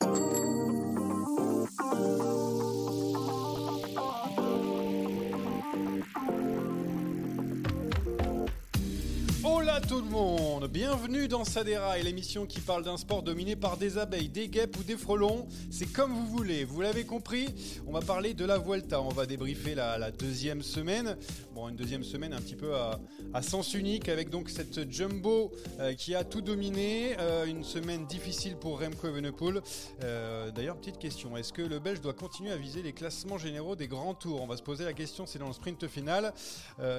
thank you Tout le monde, bienvenue dans Sadera et l'émission qui parle d'un sport dominé par des abeilles, des guêpes ou des frelons. C'est comme vous voulez, vous l'avez compris. On va parler de la Vuelta, on va débriefer la, deuxième semaine. Bon, une deuxième semaine un petit peu à, sens unique avec donc cette jumbo euh, qui a tout dominé. Euh, une semaine difficile pour Remco Evenepoel. Euh, D'ailleurs, petite question, est-ce que le Belge doit continuer à viser les classements généraux des grands tours? On va se poser la question, c'est dans le sprint final.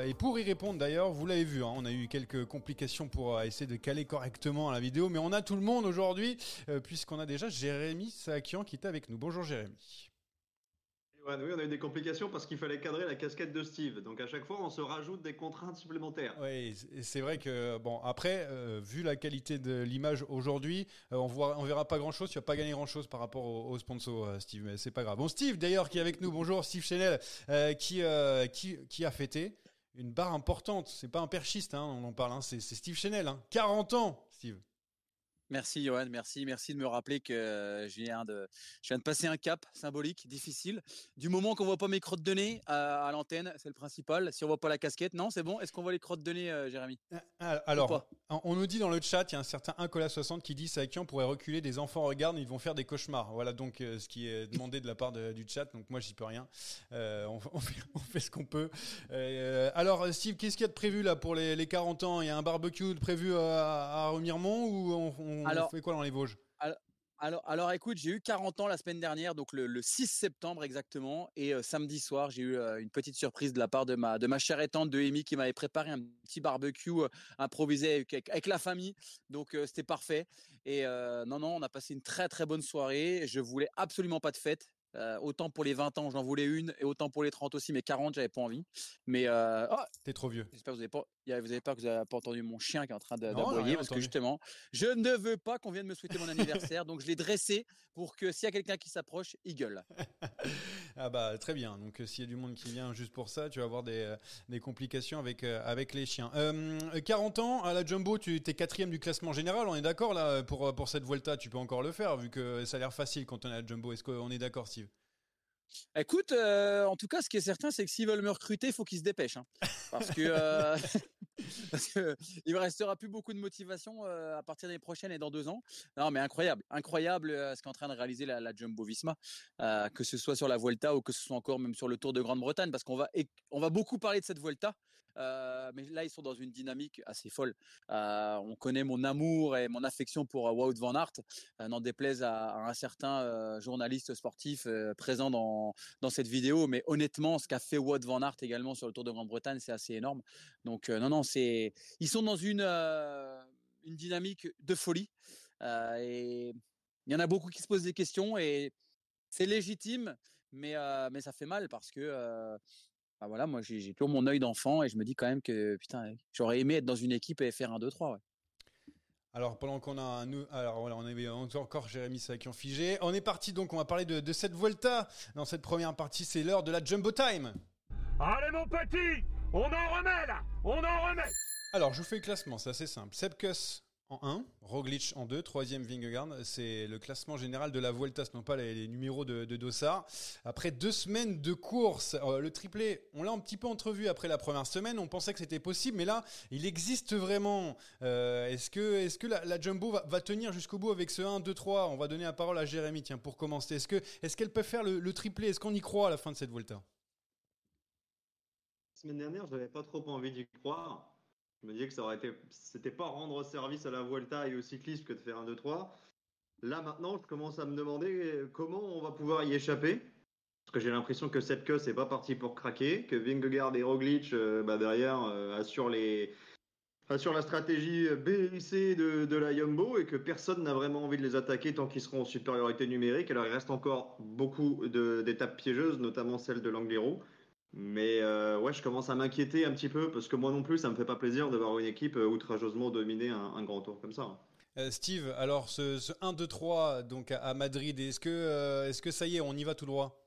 Et pour y répondre d'ailleurs, vous l'avez vu, hein, on a eu quelques complications pour euh, essayer de caler correctement la vidéo, mais on a tout le monde aujourd'hui, euh, puisqu'on a déjà Jérémy Saakian qui est avec nous. Bonjour Jérémy. Oui, on a eu des complications parce qu'il fallait cadrer la casquette de Steve. Donc à chaque fois, on se rajoute des contraintes supplémentaires. Oui, c'est vrai que bon après, euh, vu la qualité de l'image aujourd'hui, euh, on voit, on verra pas grand chose. Tu vas pas gagner grand chose par rapport au, au sponsor, euh, Steve. Mais c'est pas grave. Bon, Steve d'ailleurs qui est avec nous. Bonjour, Steve Chanel, euh, qui, qui qui a fêté une barre importante. C'est pas un perchiste, hein, on en parle. Hein, c'est Steve Chanel, hein, 40 ans, Steve. Merci Johan, merci, merci de me rappeler que euh, je viens de, je viens de passer un cap symbolique, difficile. Du moment qu'on voit pas mes crottes de nez à, à l'antenne, c'est le principal. Si on voit pas la casquette, non, c'est bon. Est-ce qu'on voit les crottes de nez, euh, Jérémy? Ah, Alors, on nous dit dans le chat, il y a un certain Incola60 qui dit Sakian pourrait reculer, des enfants regardent, ils vont faire des cauchemars. Voilà donc euh, ce qui est demandé de la part de- du chat. Donc moi, j'y peux rien. Euh, on, on fait, on fait ce qu'on peut. Euh, alors, Steve, qu'est-ce qu'il y a de prévu là pour les, les 40 ans? Il y a un barbecue de prévu à, à Remiremont ou on, on- on Alors- fait quoi dans les Vosges? alors, alors écoute, j'ai eu 40 ans la semaine dernière, donc le, le 6 septembre exactement, et euh, samedi soir, j'ai eu euh, une petite surprise de la part de ma, de ma chère et tante de Amy qui m'avait préparé un petit barbecue euh, improvisé avec, avec- la famille, donc c'était parfait. Et non, non, on a passé une très très bonne soirée. Je voulais absolument pas de fête. Euh, autant pour les 20 ans, j'en voulais une, et autant pour les 30 aussi, mais 40, j'avais pas envie. Mais euh, oh, T'es trop vieux. J'espère que vous avez pas, vous avez que vous avez pas entendu mon chien qui est en train d'aboyer parce que justement, je ne veux pas qu'on vienne me souhaiter mon anniversaire, donc je l'ai dressé pour que s'il y a quelqu'un qui s'approche, il gueule. Ah bah très bien. Donc euh, s'il y a du monde qui vient juste pour ça, tu vas avoir des, euh, des complications avec euh, avec les chiens. Euh, 40 ans à la Jumbo, tu es quatrième du classement général. On est d'accord là pour pour cette Vuelta, tu peux encore le faire vu que ça a l'air facile quand on est à la Jumbo. Est-ce qu'on est d'accord, Steve? Écoute, euh, en tout cas, ce qui est certain, c'est que s'ils veulent me recruter, il faut qu'ils se dépêchent, hein. parce que euh, il me restera plus beaucoup de motivation euh, à partir des prochaines et dans deux ans. Non, mais incroyable, incroyable euh, ce qu'est en train de réaliser la, la Jumbo Visma, que ce soit sur la Vuelta ou que ce soit encore même sur le Tour de Grande-Bretagne, parce qu'on va on va beaucoup parler de cette Vuelta. Euh, mais là, ils sont dans une dynamique assez folle. Euh, on connaît mon amour et mon affection pour euh, Wout van Aert, n'en déplaise à, un certain journaliste sportif présent dans, dans cette vidéo. Mais honnêtement, ce qu'a fait Wout van Aert également sur le Tour de Grande-Bretagne, c'est assez énorme. Donc non, non, c'est ils sont dans une une dynamique de folie. Et il y en a beaucoup qui se posent des questions et c'est légitime, mais mais ça fait mal parce que bah voilà, moi j'ai toujours mon œil d'enfant et je me dis quand même que putain, j'aurais aimé être dans une équipe et faire un 2-3. Ouais. Alors pendant qu'on a un, alors voilà, on avait encore Jérémy qui ont figé. On est parti donc, on va parler de, de cette Volta. Dans cette première partie, c'est l'heure de la Jumbo Time. Allez mon petit, on en remet là, on en remet. Alors je vous fais le classement, c'est assez simple. Sepkus en 1, Roglic en 2, troisième Vingegaard. C'est le classement général de la Vuelta, ce non pas les, numéros de, de, Dossard. Après deux semaines de course, euh, le triplé, on l'a un petit peu entrevu après la première semaine. On pensait que c'était possible, mais là, il existe vraiment. Euh, est-ce que, est que la, Jumbo va, tenir jusqu'au bout avec ce 1, 2, 3 On va donner la parole à Jérémy, tiens, pour commencer. Est-ce qu'elle est qu'elle peut faire le, le triplé? Est-ce qu'on y croit à la fin de cette Vuelta? La semaine dernière, je n'avais pas trop envie d'y croire. Je me disais que ça aurait été, c'était pas rendre service à la Vuelta et au cyclisme que de faire un 2-3. Là maintenant, je commence à me demander comment on va pouvoir y échapper. Parce que j'ai l'impression que cette queue, c'est pas parti pour craquer, que Vingegaard et Roglic, euh, bah, derrière, euh, assurent, les, assurent la stratégie B de, de la Yumbo et que personne n'a vraiment envie de les attaquer tant qu'ils seront en supériorité numérique. Alors il reste encore beaucoup d'étapes piégeuses, notamment celle de l'Angliru. Mais euh, ouais, je commence à m'inquiéter un petit peu parce que moi non plus, ça me fait pas plaisir de voir une équipe euh, outrageusement dominer un, grand tour comme ça. Euh, Steve, alors ce, 1-2-3 donc à, Madrid, est-ce que, est-ce que ça y est, on y va tout droit?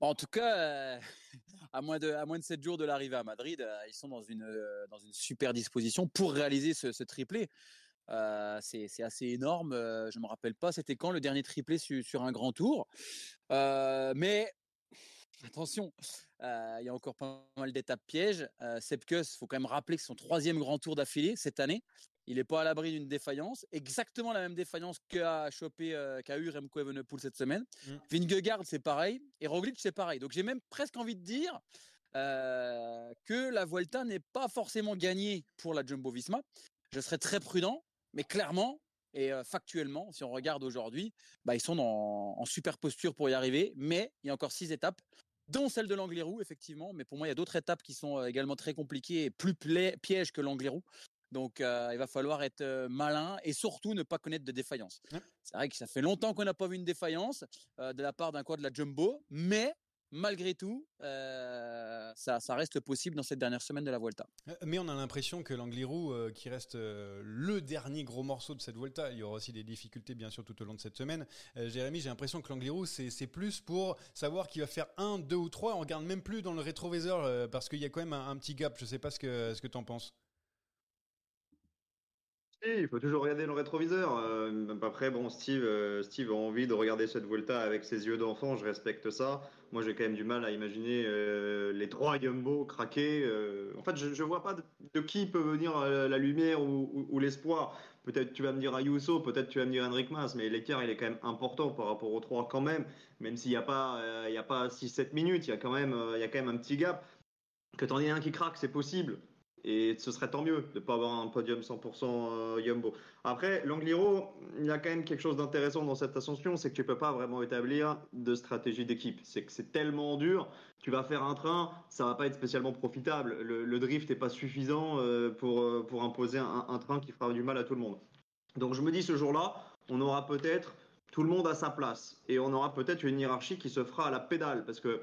En tout cas, à, moins de, à moins de 7 jours de l'arrivée à Madrid, ils sont dans une, dans une super disposition pour réaliser ce, triplé. c'est assez énorme. je ne me rappelle pas, c'était quand le dernier triplé sur un grand tour. mais attention, il y a encore pas mal d'étapes pièges. Euh, Sepkus, il faut quand même rappeler que son troisième grand tour d'affilée cette année. Il n'est pas à l'abri d'une défaillance, exactement la même défaillance qu'a chopé, qu'a eu Remco Evenepoel cette semaine. Mmh. Vingegaard, c'est pareil, et Roglic, c'est pareil. Donc j'ai même presque envie de dire que la Vuelta n'est pas forcément gagnée pour la Jumbo-Visma. Je serais très prudent, mais clairement, et factuellement, si on regarde aujourd'hui, bah, ils sont en super posture pour y arriver, mais il y a encore six étapes dont celle de l'Anglérou, effectivement. Mais pour moi, il y a d'autres étapes qui sont également très compliquées et plus pièges que l'Anglérou. Donc, il va falloir être malin et surtout ne pas connaître de défaillance. C'est vrai que ça fait longtemps qu'on n'a pas vu une défaillance de la part d'un quoi de la Jumbo, mais malgré tout, euh, ça, reste possible dans cette dernière semaine de la Vuelta. Euh, mais on a l'impression que l'Angliru, euh, qui reste le dernier gros morceau de cette Vuelta, il y aura aussi des difficultés bien sûr tout au long de cette semaine. Jérémy, j'ai l'impression que l'Angliru, c'est plus pour savoir qu'il va faire un, deux ou trois. On regarde même plus dans le rétroviseur parce qu'il y a quand même un, petit gap. Je ne sais pas ce que, ce que tu en penses il faut toujours regarder le rétroviseur. Euh, après, bon, Steve, euh, Steve a envie de regarder cette Volta avec ses yeux d'enfant, je respecte ça. Moi, j'ai quand même du mal à imaginer euh, les trois Yumbo craquer. en fait, je ne vois pas de, qui peut venir la lumière ou, l'espoir. Peut-être tu vas me dire Ayuso, peut-être tu vas me dire Henrik Mas, mais l'écart, il est quand même important par rapport aux trois quand même. Même s'il n'y a pas, il a pas 6-7 minutes, il y, a quand même, il y a quand même un petit gap. Que t'en aies un qui craque, c'est possible. Et ce serait tant mieux de ne pas avoir un podium 100% euh, Yumbo. Après, l'Angliro, il y a quand même quelque chose d'intéressant dans cette ascension, c'est que tu ne peux pas vraiment établir de stratégie d'équipe. C'est que c'est tellement dur, tu vas faire un train, ça va pas être spécialement profitable. Le, drift n'est pas suffisant euh, euh, pour imposer un, train qui fera du mal à tout le monde. Donc je me dis ce jour-là, on aura peut-être tout le monde à sa place. Et on aura peut-être une hiérarchie qui se fera à la pédale. Parce que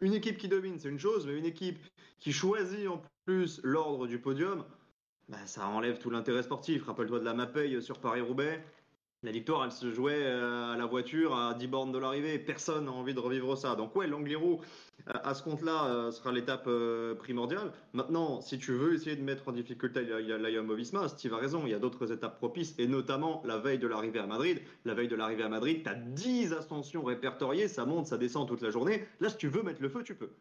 une équipe qui domine, c'est une chose, mais une équipe qui choisit en plus l'ordre du podium, bah, ça enlève tout l'intérêt sportif. Rappelle-toi de la Mapei sur Paris-Roubaix. La victoire, elle se jouait euh, à la voiture à 10 bornes de l'arrivée. Personne n'a envie de revivre ça. Donc ouais, l'Angliru, euh, à ce compte-là, euh, sera l'étape primordiale. Maintenant, si tu veux essayer de mettre en difficulté la Jumbo-Visma, Steve a raison, il y a d'autres étapes propices, et notamment la veille de l'arrivée à Madrid. La veille de l'arrivée à Madrid, tu as 10 ascensions répertoriées, ça monte, ça descend toute la journée. Là, si tu veux mettre le feu, tu peux.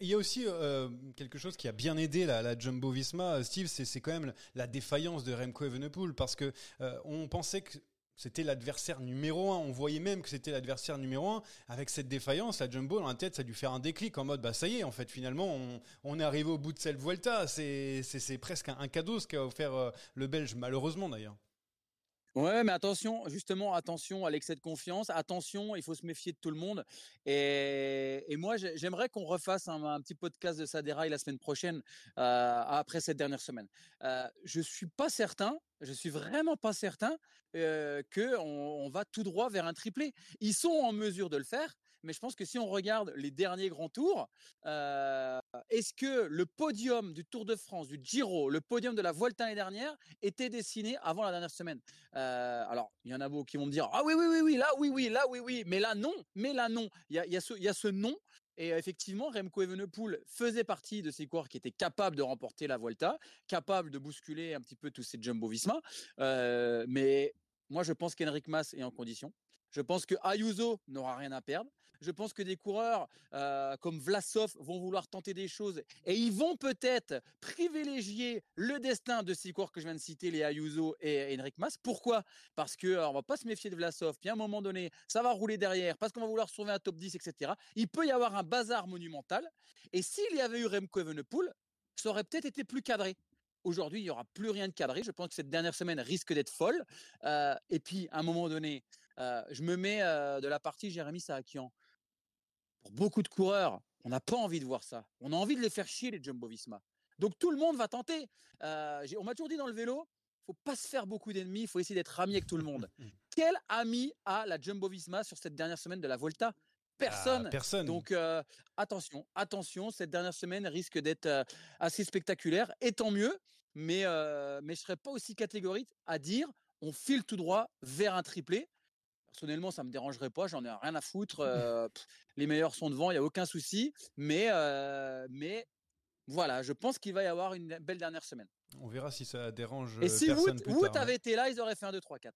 Il y a aussi euh, quelque chose qui a bien aidé la, Jumbo Visma, Steve, c'est quand même la défaillance de Remco Evenepoel parce que euh, on pensait que c'était l'adversaire numéro un. On voyait même que c'était l'adversaire numéro un. Avec cette défaillance, la Jumbo dans la tête, ça a dû faire un déclic en mode bah ça y est, en fait, finalement, on, est arrivé au bout de cette Vuelta. C'est presque un, cadeau ce qu'a offert euh, le Belge, malheureusement d'ailleurs. Ouais, mais attention, justement, attention à l'excès de confiance. Attention, il faut se méfier de tout le monde. Et, moi, j'aimerais qu'on refasse un, petit podcast de Saderaï la semaine prochaine, euh, après cette dernière semaine. Euh, je suis pas certain, je suis vraiment pas certain euh, qu'on on va tout droit vers un triplé. Ils sont en mesure de le faire, mais je pense que si on regarde les derniers grands tours, euh, est-ce que le podium du Tour de France, du Giro, le podium de la Vuelta l'année dernière était dessiné avant la dernière semaine? Euh, Alors, il y en a beaucoup qui vont me dire ah oui oui oui là oui oui là oui oui, mais là non, mais là non. Il y a, ce, il non et effectivement, Remco Evenepoel faisait partie de ces coureurs qui étaient capables de remporter la Volta, capables de bousculer un petit peu tous ces Jumbo-Visma. Euh, mais moi, je pense qu'Henrik Mas est en condition. Je pense que Ayuso n'aura rien à perdre. Je pense que des coureurs euh, comme Vlasov vont vouloir tenter des choses et ils vont peut-être privilégier le destin de ces coureurs que je viens de citer, les Ayuso et Henrik Mas. Pourquoi? Parce que alors, on va pas se méfier de Vlasov. Puis à un moment donné, ça va rouler derrière parce qu'on va vouloir sauver un top 10, etc. Il peut y avoir un bazar monumental. Et s'il y avait eu Remco Evenepoel, ça aurait peut-être été plus cadré. Aujourd'hui, il n'y aura plus rien de cadré. Je pense que cette dernière semaine risque d'être folle. Euh, et puis, à un moment donné, euh, je me mets euh, de la partie Jérémy Saakian. Pour beaucoup de coureurs, on n'a pas envie de voir ça. On a envie de les faire chier, les Jumbo Visma. Donc tout le monde va tenter. on m'a toujours dit dans le vélo, faut pas se faire beaucoup d'ennemis, il faut essayer d'être ami avec tout le monde. Quel ami a la Jumbo Visma sur cette dernière semaine de la Volta? Personne. Ah, personne. Donc attention, attention, cette dernière semaine risque d'être assez spectaculaire, et tant mieux. Mais mais je serais pas aussi catégorique à dire on file tout droit vers un triplé. Personnellement, ça me dérangerait pas, j'en ai rien à foutre. les meilleurs sont devant, il y a aucun souci. Mais mais voilà, je pense qu'il va y avoir une belle dernière semaine. On verra si ça dérange. Et si Wood, hein. avait été là, ils auraient fait un 2, 3, 4.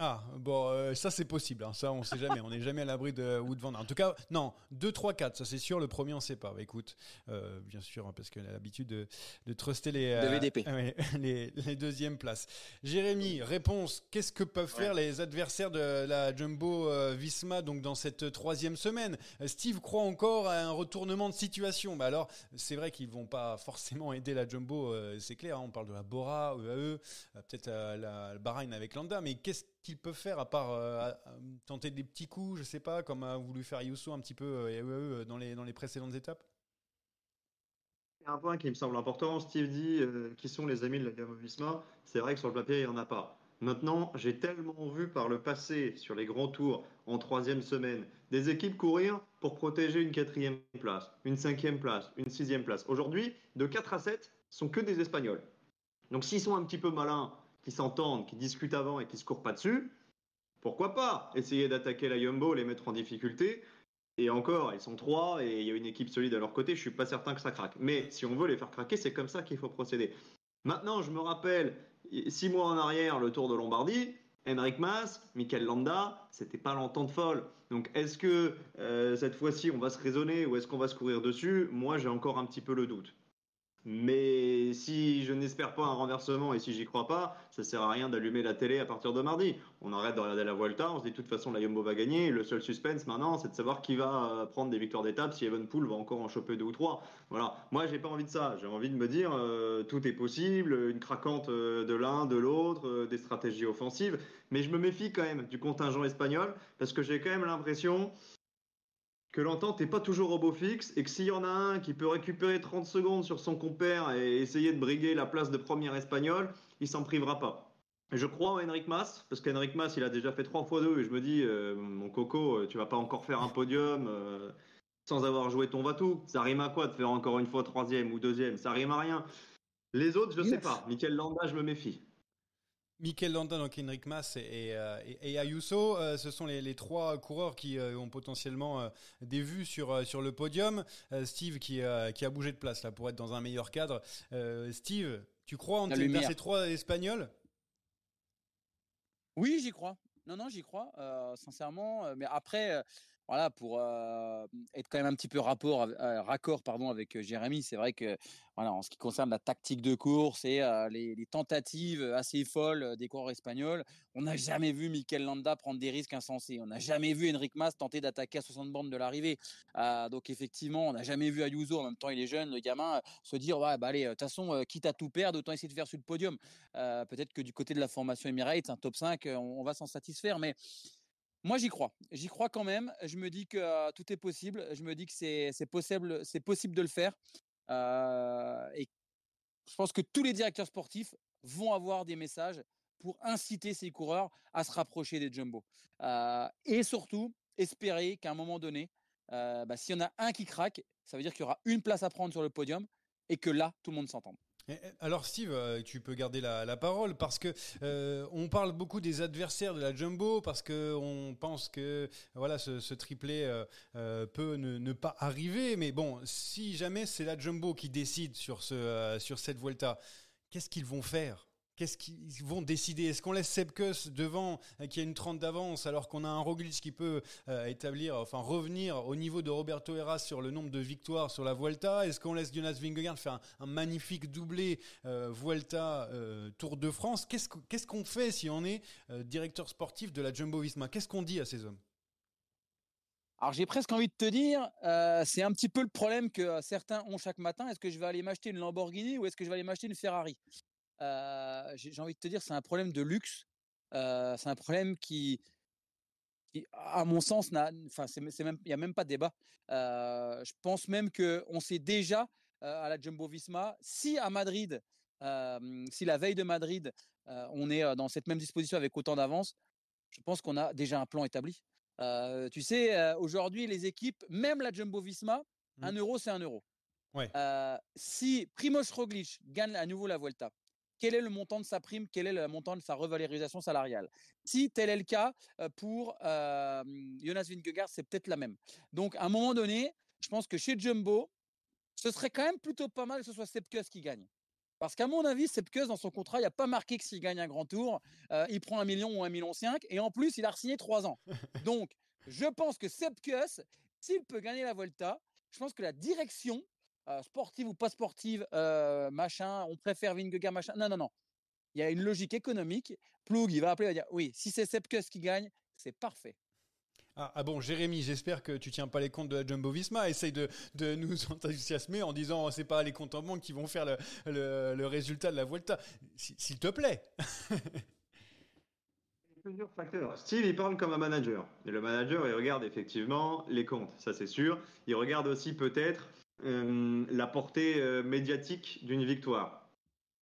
Ah, bon, euh, ça c'est possible, hein. ça on sait jamais, on n'est jamais à l'abri de Wood Van En tout cas, non, 2, 3, 4, ça c'est sûr, le premier on sait pas. Bah, écoute, euh, bien sûr, hein, parce qu'elle a l'habitude de, de truster les, euh, les, les, deuxièmes places. Jérémy, réponse, qu'est-ce que peuvent faire les adversaires de la Jumbo Visma donc dans cette troisième semaine? Steve croit encore à un retournement de situation. Bah alors, c'est vrai qu'ils vont pas forcément aider la Jumbo, c'est clair, hein. on parle de la Bora, EAE, peut-être la, la Bahreïn avec Landa, mais qu'est-ce qu'ils peuvent faire à part euh, tenter des petits coups, je sais pas, comme a voulu faire Yusso un petit peu euh, euh, dans, les, dans les précédentes étapes? Un point qui me semble important, Steve dit qui sont les amis de la Gamme Visma. C'est vrai que sur le papier, il n'y en a pas. Maintenant, j'ai tellement vu par le passé, sur les grands tours, en troisième semaine, des équipes courir pour protéger une quatrième place, une cinquième place, une sixième place. Aujourd'hui, de 4 à 7, sont que des Espagnols. Donc s'ils sont un petit peu malins qui s'entendent, qui discutent avant et qui se courent pas dessus, pourquoi pas essayer d'attaquer la Yumbo, les mettre en difficulté et encore, ils sont trois et il y a une équipe solide à leur côté, je suis pas certain que ça craque. Mais si on veut les faire craquer, c'est comme ça qu'il faut procéder. Maintenant, je me rappelle, six mois en arrière, le Tour de Lombardie, Henrik Mas, Michael Landa, c'était pas l'entente folle. Donc est-ce que euh, cette fois-ci on va se raisonner ou est-ce qu'on va se courir dessus? Moi j'ai encore un petit peu le doute. Mais si je n'espère pas un renversement et si j'y crois pas, ça sert à rien d'allumer la télé à partir de mardi. On arrête de regarder la Vuelta, on se dit de toute façon la Yumbo va gagner. Le seul suspense maintenant, c'est de savoir qui va euh, prendre des victoires d'étape, si Evenpool va encore en choper deux ou trois. Voilà. Moi, j'ai pas envie de ça. J'ai envie de me dire euh, tout est possible, une craquante euh, de l'un, de l'autre, des stratégies offensives. Mais je me méfie quand même du contingent espagnol parce que j'ai quand même l'impression que l'entente n'est pas toujours au beau fixe et que s'il y en a un qui peut récupérer 30 secondes sur son compère et essayer de briguer la place de premier espagnol, il s'en privera pas. Je crois en Henrik Mas, parce qu'Henrik Mas, il a déjà fait trois fois deux, et je me dis, euh, mon coco, euh, tu vas pas encore faire un podium euh, sans avoir joué ton Vatou. Ça rime à quoi de faire encore une fois troisième ou deuxième? Ça rime à rien. Les autres, je ne sais pas. Michael Landa, je me méfie. Mikel Landa, donc Henrik Mas et, euh, Ayuso, euh, ce sont les, trois coureurs qui euh, ont potentiellement des vues sur, sur le podium. Steve qui, qui a bougé de place là pour être dans un meilleur cadre. Steve, tu crois en ces trois Espagnols? Oui, j'y crois. Non, non, j'y crois, sincèrement. Mais après, voilà, pour être quand même un petit peu rapport, raccord pardon, avec Jérémy, c'est vrai que voilà, en ce qui concerne la tactique de course et les, tentatives assez folles des coureurs espagnols, on n'a jamais vu Mikel Landa prendre des risques insensés. On n'a jamais vu Enric Mas tenter d'attaquer à 60 bornes de l'arrivée. donc effectivement, on n'a jamais vu Ayuso, en même temps il est jeune, le gamin, se dire ouais, bah allez, de toute façon, quitte à tout perdre, autant essayer de faire sur le podium. Peut-être que du côté de la formation Emirates, un top 5, on, on va s'en satisfaire, mais moi, j'y crois. J'y crois quand même. Je me dis que tout est possible. Je me dis que c'est possible, de le faire. et je pense que tous les directeurs sportifs vont avoir des messages pour inciter ces coureurs à se rapprocher des jumbo. et surtout, espérer qu'à un moment donné, bah, s'il y en a un qui craque, ça veut dire qu'il y aura une place à prendre sur le podium et que là, tout le monde s'entende. Alors Steve, euh, tu peux garder la, parole parce que euh, on parle beaucoup des adversaires de la jumbo parce que on pense que voilà ce, triplé euh, peut ne, pas arriver. Mais bon, si jamais c'est la jumbo qui décide sur sur cette Vuelta, qu'est-ce qu'ils vont faire? Qu'est-ce qu'ils vont décider? Est-ce qu'on laisse Sepkus devant, euh, qui a une trente d'avance, alors qu'on a un Roglic qui peut euh, établir, enfin revenir au niveau de Roberto Heras sur le nombre de victoires sur la Vuelta? Est-ce qu'on laisse Jonas Vingegaard faire un, magnifique doublé euh, Vuelta Tour de France? Qu'est-ce qu'on fait si on est directeur sportif de la Jumbo-Visma Qu'est-ce qu'on dit à ces hommes? Alors j'ai presque envie de te dire, c'est un petit peu le problème que certains ont chaque matin. Est-ce que je vais aller m'acheter une Lamborghini ou est-ce que je vais aller m'acheter une Ferrari? J'ai envie de te dire, c'est un problème de luxe. c'est un problème qui, à mon sens, enfin, il n'y a même pas de débat. je pense même qu'on sait déjà à la Jumbo Visma, si à Madrid, si la veille de Madrid, on est dans cette même disposition avec autant d'avance, je pense qu'on a déjà un plan établi. tu sais, aujourd'hui, les équipes, même la Jumbo Visma, un mmh. euro, c'est un euro. Ouais. si Primoz Roglic gagne à nouveau la Vuelta, quel est le montant de sa prime, quel est le montant de sa revalorisation salariale. Si tel est le cas pour Jonas Vingegaard, c'est peut-être la même. Donc, à un moment donné, je pense que chez Jumbo, ce serait quand même plutôt pas mal que ce soit Sepkus qui gagne. Parce qu'à mon avis, Sepkus, dans son contrat, il n'y a pas marqué que s'il gagne un grand tour, il prend un million ou un million cinq, et en plus, il a signé trois ans. Donc, je pense que Sepkus, s'il peut gagner la Volta, je pense que la direction euh, sportive ou pas sportive, euh, machin, on préfère Vingegaard, machin. Non, non, non. Il y a une logique économique. Ploug, il va appeler, il va dire oui, si c'est Sepkus qui gagne, c'est parfait. Ah, ah, bon, Jérémy, j'espère que tu tiens pas les comptes de la Jumbo Visma. Essaye de, de nous enthousiasmer en disant c'est pas les comptes en banque qui vont faire le, le, résultat de la Vuelta. S'il te plaît. plusieurs facteurs. Steve, il parle comme un manager. Et le manager, il regarde effectivement les comptes, ça c'est sûr. Il regarde aussi peut-être euh, la portée euh, médiatique d'une victoire.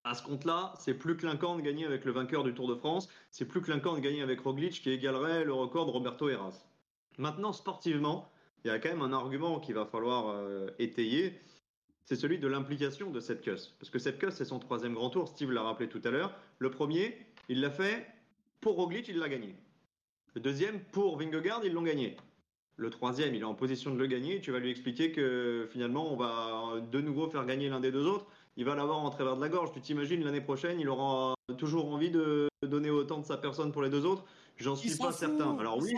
À ce compte-là, c'est plus clinquant de gagner avec le vainqueur du Tour de France, c'est plus clinquant de gagner avec Roglic qui égalerait le record de Roberto Heras. Maintenant, sportivement, il y a quand même un argument qu'il va falloir euh, étayer, c'est celui de l'implication de cette Parce que cette c'est son troisième grand tour, Steve l'a rappelé tout à l'heure. Le premier, il l'a fait pour Roglic, il l'a gagné. Le deuxième, pour Vingegaard, ils l'ont gagné. Le troisième, il est en position de le gagner. Tu vas lui expliquer que finalement, on va de nouveau faire gagner l'un des deux autres. Il va l'avoir en travers de la gorge. Tu t'imagines l'année prochaine, il aura toujours envie de donner autant de sa personne pour les deux autres? J'en suis pas certain. Alors oui,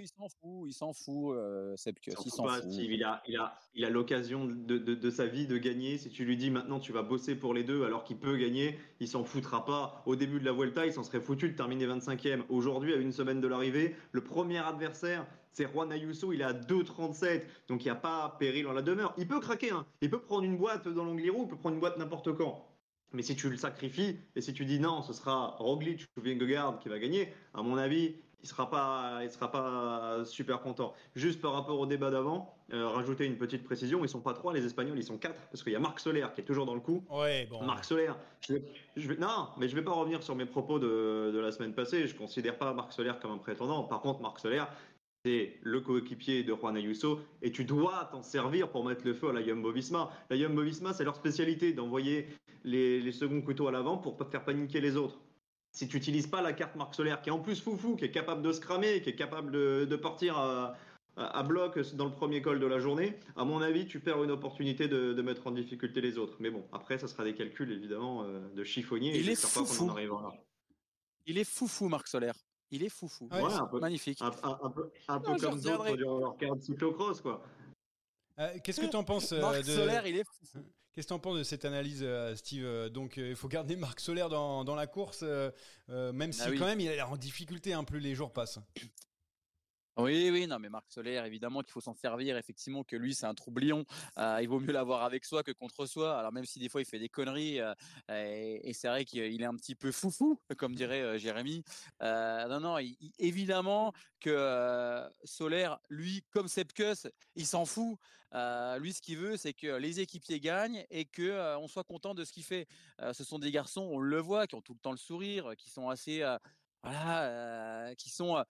il s'en fout, il s'en fout, euh, il s'en fout. Il a, il a, il a l'occasion de, de, sa vie de gagner. Si tu lui dis maintenant tu vas bosser pour les deux alors qu'il peut gagner, il s'en foutra pas. Au début de la Vuelta, il s'en serait foutu de terminer 25e. Aujourd'hui, à une semaine de l'arrivée, le premier adversaire, c'est Juan Ayuso, il est à 2,37, donc il n'y a pas péril en la demeure. Il peut craquer, hein. il peut prendre une boîte dans l'Angliru, il peut prendre une boîte n'importe quand. Mais si tu le sacrifies et si tu dis non, ce sera Roglic ou Vingegaard qui va gagner, à mon avis, il sera pas, il sera pas super content. Juste par rapport au débat d'avant, euh, rajouter une petite précision, ils sont pas trois, les Espagnols, ils sont quatre, parce qu'il y a Marc Soler qui est toujours dans le coup. Ouais, bon. Marc Soler. Je vais, non, mais je vais pas revenir sur mes propos de, de, la semaine passée. Je considère pas Marc Soler comme un prétendant. Par contre, Marc Soler, c'est le coéquipier de Juan Ayuso et tu dois t'en servir pour mettre le feu à la Jumbo Visma. La Jumbo Visma, c'est leur spécialité d'envoyer les, les seconds couteaux à l'avant pour faire paniquer les autres si tu n'utilises pas la carte Marc Solaire, qui est en plus foufou, qui est capable de se cramer, qui est capable de, partir à, bloc dans le premier col de la journée, à mon avis, tu perds une opportunité de, mettre en difficulté les autres. Mais bon, après, ça sera des calculs évidemment euh, de chiffonnier. Il est foufou. Il est foufou, Marc Solaire. Il est foufou. Magnifique. Un, peu, comme d'autres leur carte cyclocross, quoi. Euh, qu'est-ce que tu en penses euh, Marc Solaire, il est. Qu'est-ce que tu en penses de cette analyse, euh, Steve Donc, il faut garder Marc Solaire dans, dans la course, même si ah quand même il a l'air en difficulté, un hein, plus les jours passent. Oui, oui, non, mais Marc Solaire, évidemment qu'il faut s'en servir, effectivement, que lui, c'est un troublion. il vaut mieux l'avoir avec soi que contre soi. Alors, même si des fois, il fait des conneries, et, c'est vrai qu'il est un petit peu foufou, comme dirait Jérémy. non, non, évidemment que Solaire, lui, comme Sepkus, il s'en fout. lui, ce qu'il veut, c'est que les équipiers gagnent et que on soit content de ce qu'il fait. ce sont des garçons, on le voit, qui ont tout le temps le sourire, qui sont assez, voilà, qui sont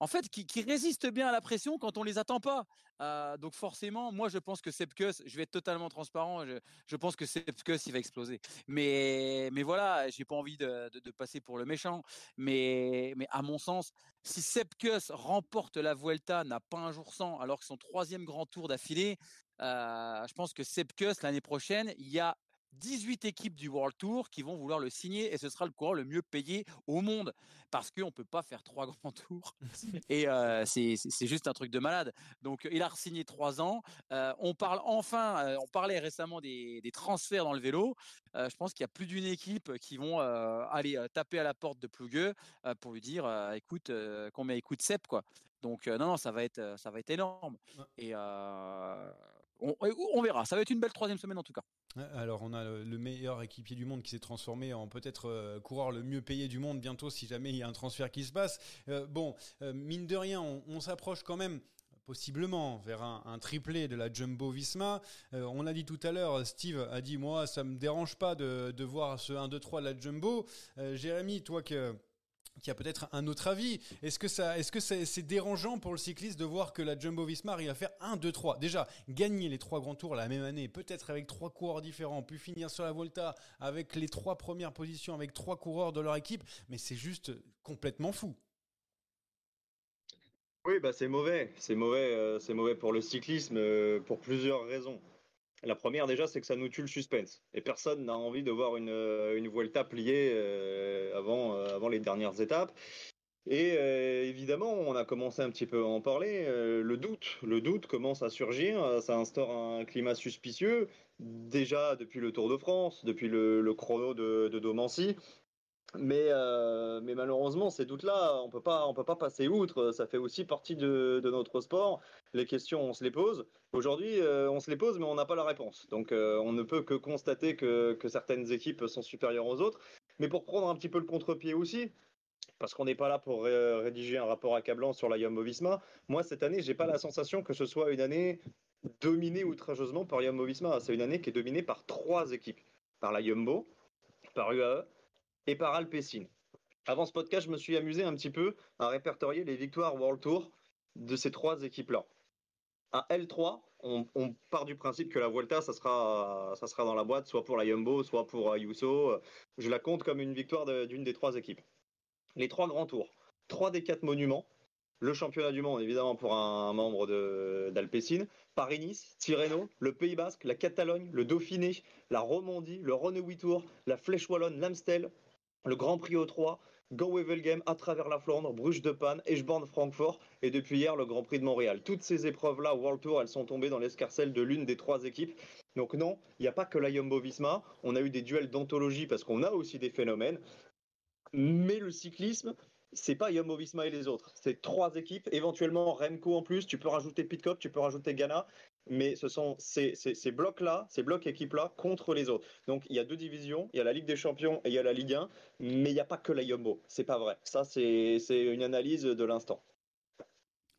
en fait, qui, qui, résistent bien à la pression quand on les attend pas. Euh, donc forcément, moi je pense que Sepkus, je vais être totalement transparent, je, pense que Sepkus il va exploser. Mais mais voilà, j'ai pas envie de, passer pour le méchant. Mais mais à mon sens, si Sepkus remporte la Vuelta, n'a pas un jour sans, alors que son troisième grand tour d'affilée, euh, je pense que Sepkus l'année prochaine, il y a 18 équipes du World Tour qui vont vouloir le signer et ce sera le coureur le mieux payé au monde parce qu'on ne peut pas faire trois grands tours et euh, c'est juste un truc de malade. Donc il a signé trois ans. Euh, on parle enfin, euh, on parlait récemment des, des, transferts dans le vélo. Euh, je pense qu'il y a plus d'une équipe qui vont euh, aller taper à la porte de Plugueux pour lui dire écoute, combien écoute Sep quoi. Donc non, non, ça va être, ça va être énorme. Et on, verra. Ça va être une belle troisième semaine en tout cas. Alors, on a le meilleur équipier du monde qui s'est transformé en peut-être euh, coureur le mieux payé du monde bientôt si jamais il y a un transfert qui se passe. Euh, bon, euh, mine de rien, on, s'approche quand même possiblement vers un, triplé de la Jumbo Visma. Euh, on l'a dit tout à l'heure, Steve a dit moi ça me dérange pas de, de voir ce 1 2 3 de la Jumbo. Euh, Jérémy, toi que qui a peut-être un autre avis. Est-ce que c'est, dérangeant pour le cycliste de voir que la Jumbo Visma il va faire 1, 2, 3 Déjà, gagner les trois grands tours la même année, peut-être avec trois coureurs différents, puis finir sur la Volta avec les trois premières positions, avec trois coureurs de leur équipe, mais c'est juste complètement fou. Oui, bah c'est mauvais. C'est mauvais, euh, c'est mauvais pour le cyclisme euh, pour plusieurs raisons. La première, déjà, c'est que ça nous tue le suspense. Et personne n'a envie de voir une, euh, une Vuelta pliée euh, avant, euh, avant les dernières étapes. Et évidemment, on a commencé un petit peu à en parler. Le doute, le doute commence à surgir. Ça instaure un climat suspicieux. Déjà depuis le Tour de France, depuis le, le chrono de, de Domancy. Mais, euh, mais malheureusement, ces doutes-là, on peut pas, on peut pas passer outre. Ça fait aussi partie de, de notre sport. Les questions, on se les pose. Aujourd'hui, euh, on se les pose, mais on n'a pas la réponse. Donc, euh, on ne peut que constater que, que certaines équipes sont supérieures aux autres. Mais pour prendre un petit peu le contre-pied aussi, parce qu'on n'est pas là pour rédiger un rapport accablant sur la Jumbo-Visma. Moi, cette année, j'ai pas la sensation que ce soit une année dominée outrageusement par Jumbo-Visma. C'est une année qui est dominée par trois équipes. Par la Jumbo, par UAE et par Alpecin. Avant ce podcast, je me suis amusé un petit peu à répertorier les victoires World Tour de ces trois équipes-là. À L3, on, part du principe que la Vuelta, ça sera, ça sera dans la boîte, soit pour la Jumbo, soit pour Ayuso. Je la compte comme une victoire d'une des trois équipes. Les trois grands tours, trois des quatre monuments, le championnat du monde évidemment pour un membre d'Alpecin, Paris-Nice, Tirreno, le Pays Basque, la Catalogne, le Dauphiné, la Romandie, le Renault Tour, la Flèche Wallonne, l'Amstel, le Grand Prix O3, Gand-Wevelgem à travers la Flandre, Bruges de Panne, Eschborn, Francfort et depuis hier le Grand Prix de Montréal. Toutes ces épreuves-là, World Tour, elles sont tombées dans l'escarcelle de l'une des trois équipes. Donc non, il n'y a pas que la Jumbo-Visma. On a eu des duels d'anthologie parce qu'on a aussi des phénomènes. Mais le cyclisme, c'est pas Jumbo Visma et les autres. C'est trois équipes, éventuellement Remco en plus. Tu peux rajouter Pitcock, tu peux rajouter Ghana, mais ce sont ces, blocs-là, ces blocs équipes-là contre les autres. Donc il y a deux divisions, il y a la Ligue des Champions et il y a la Ligue 1, mais il n'y a pas que la Jumbo. C'est pas vrai. Ça, c'est une analyse de l'instant.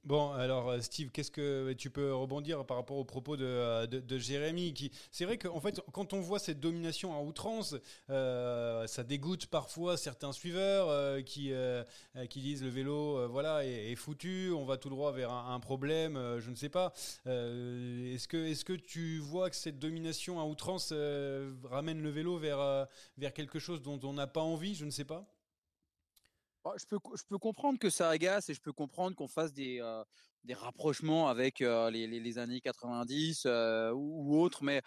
Bon, alors Steve, qu'est-ce que tu peux rebondir par rapport aux propos de, de, Jérémy qui... C'est vrai qu'en fait, quand on voit cette domination à outrance, euh, ça dégoûte parfois certains suiveurs euh, qui, euh, qui disent le vélo euh, voilà, est, est, foutu, on va tout droit vers un, un problème, euh, je ne sais pas. Euh, est-ce que, est que tu vois que cette domination à outrance ramène le vélo vers, vers quelque chose dont on n'a pas envie, je ne sais pas? Je peux, je peux comprendre que ça agace et je peux comprendre qu'on fasse des, des rapprochements avec les, les, années 90 euh, ou, ou autres, mais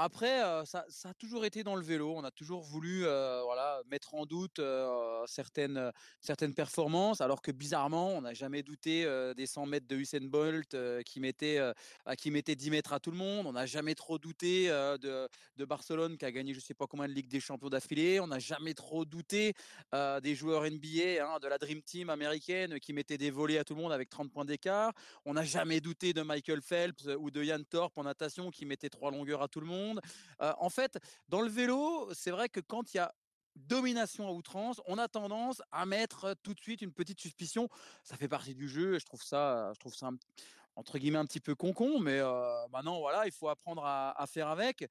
après, euh, ça, a toujours été dans le vélo. On a toujours voulu, euh, voilà, mettre en doute euh, certaines certaines performances, alors que bizarrement, on n'a jamais douté des 100 mètres de Usain Bolt qui mettait qui mettait 10 mètres à tout le monde. On n'a jamais trop douté de de Barcelone qui a gagné, je sais pas combien de Ligue des Champions d'affilée. On n'a jamais trop douté des joueurs NBA, hein, de la Dream Team américaine qui mettaient des volets à tout le monde avec 30 points d'écart. On n'a jamais douté de Michael Phelps ou de Yann Thorpe en natation qui mettait trois longueurs à tout le monde en fait, dans le vélo, c'est vrai que quand il y a domination à outrance, on a tendance à mettre tout de suite une petite suspicion. Ça fait partie du jeu et je trouve ça, je trouve ça entre guillemets un petit peu concon, mais maintenant voilà, il faut apprendre à, faire avec.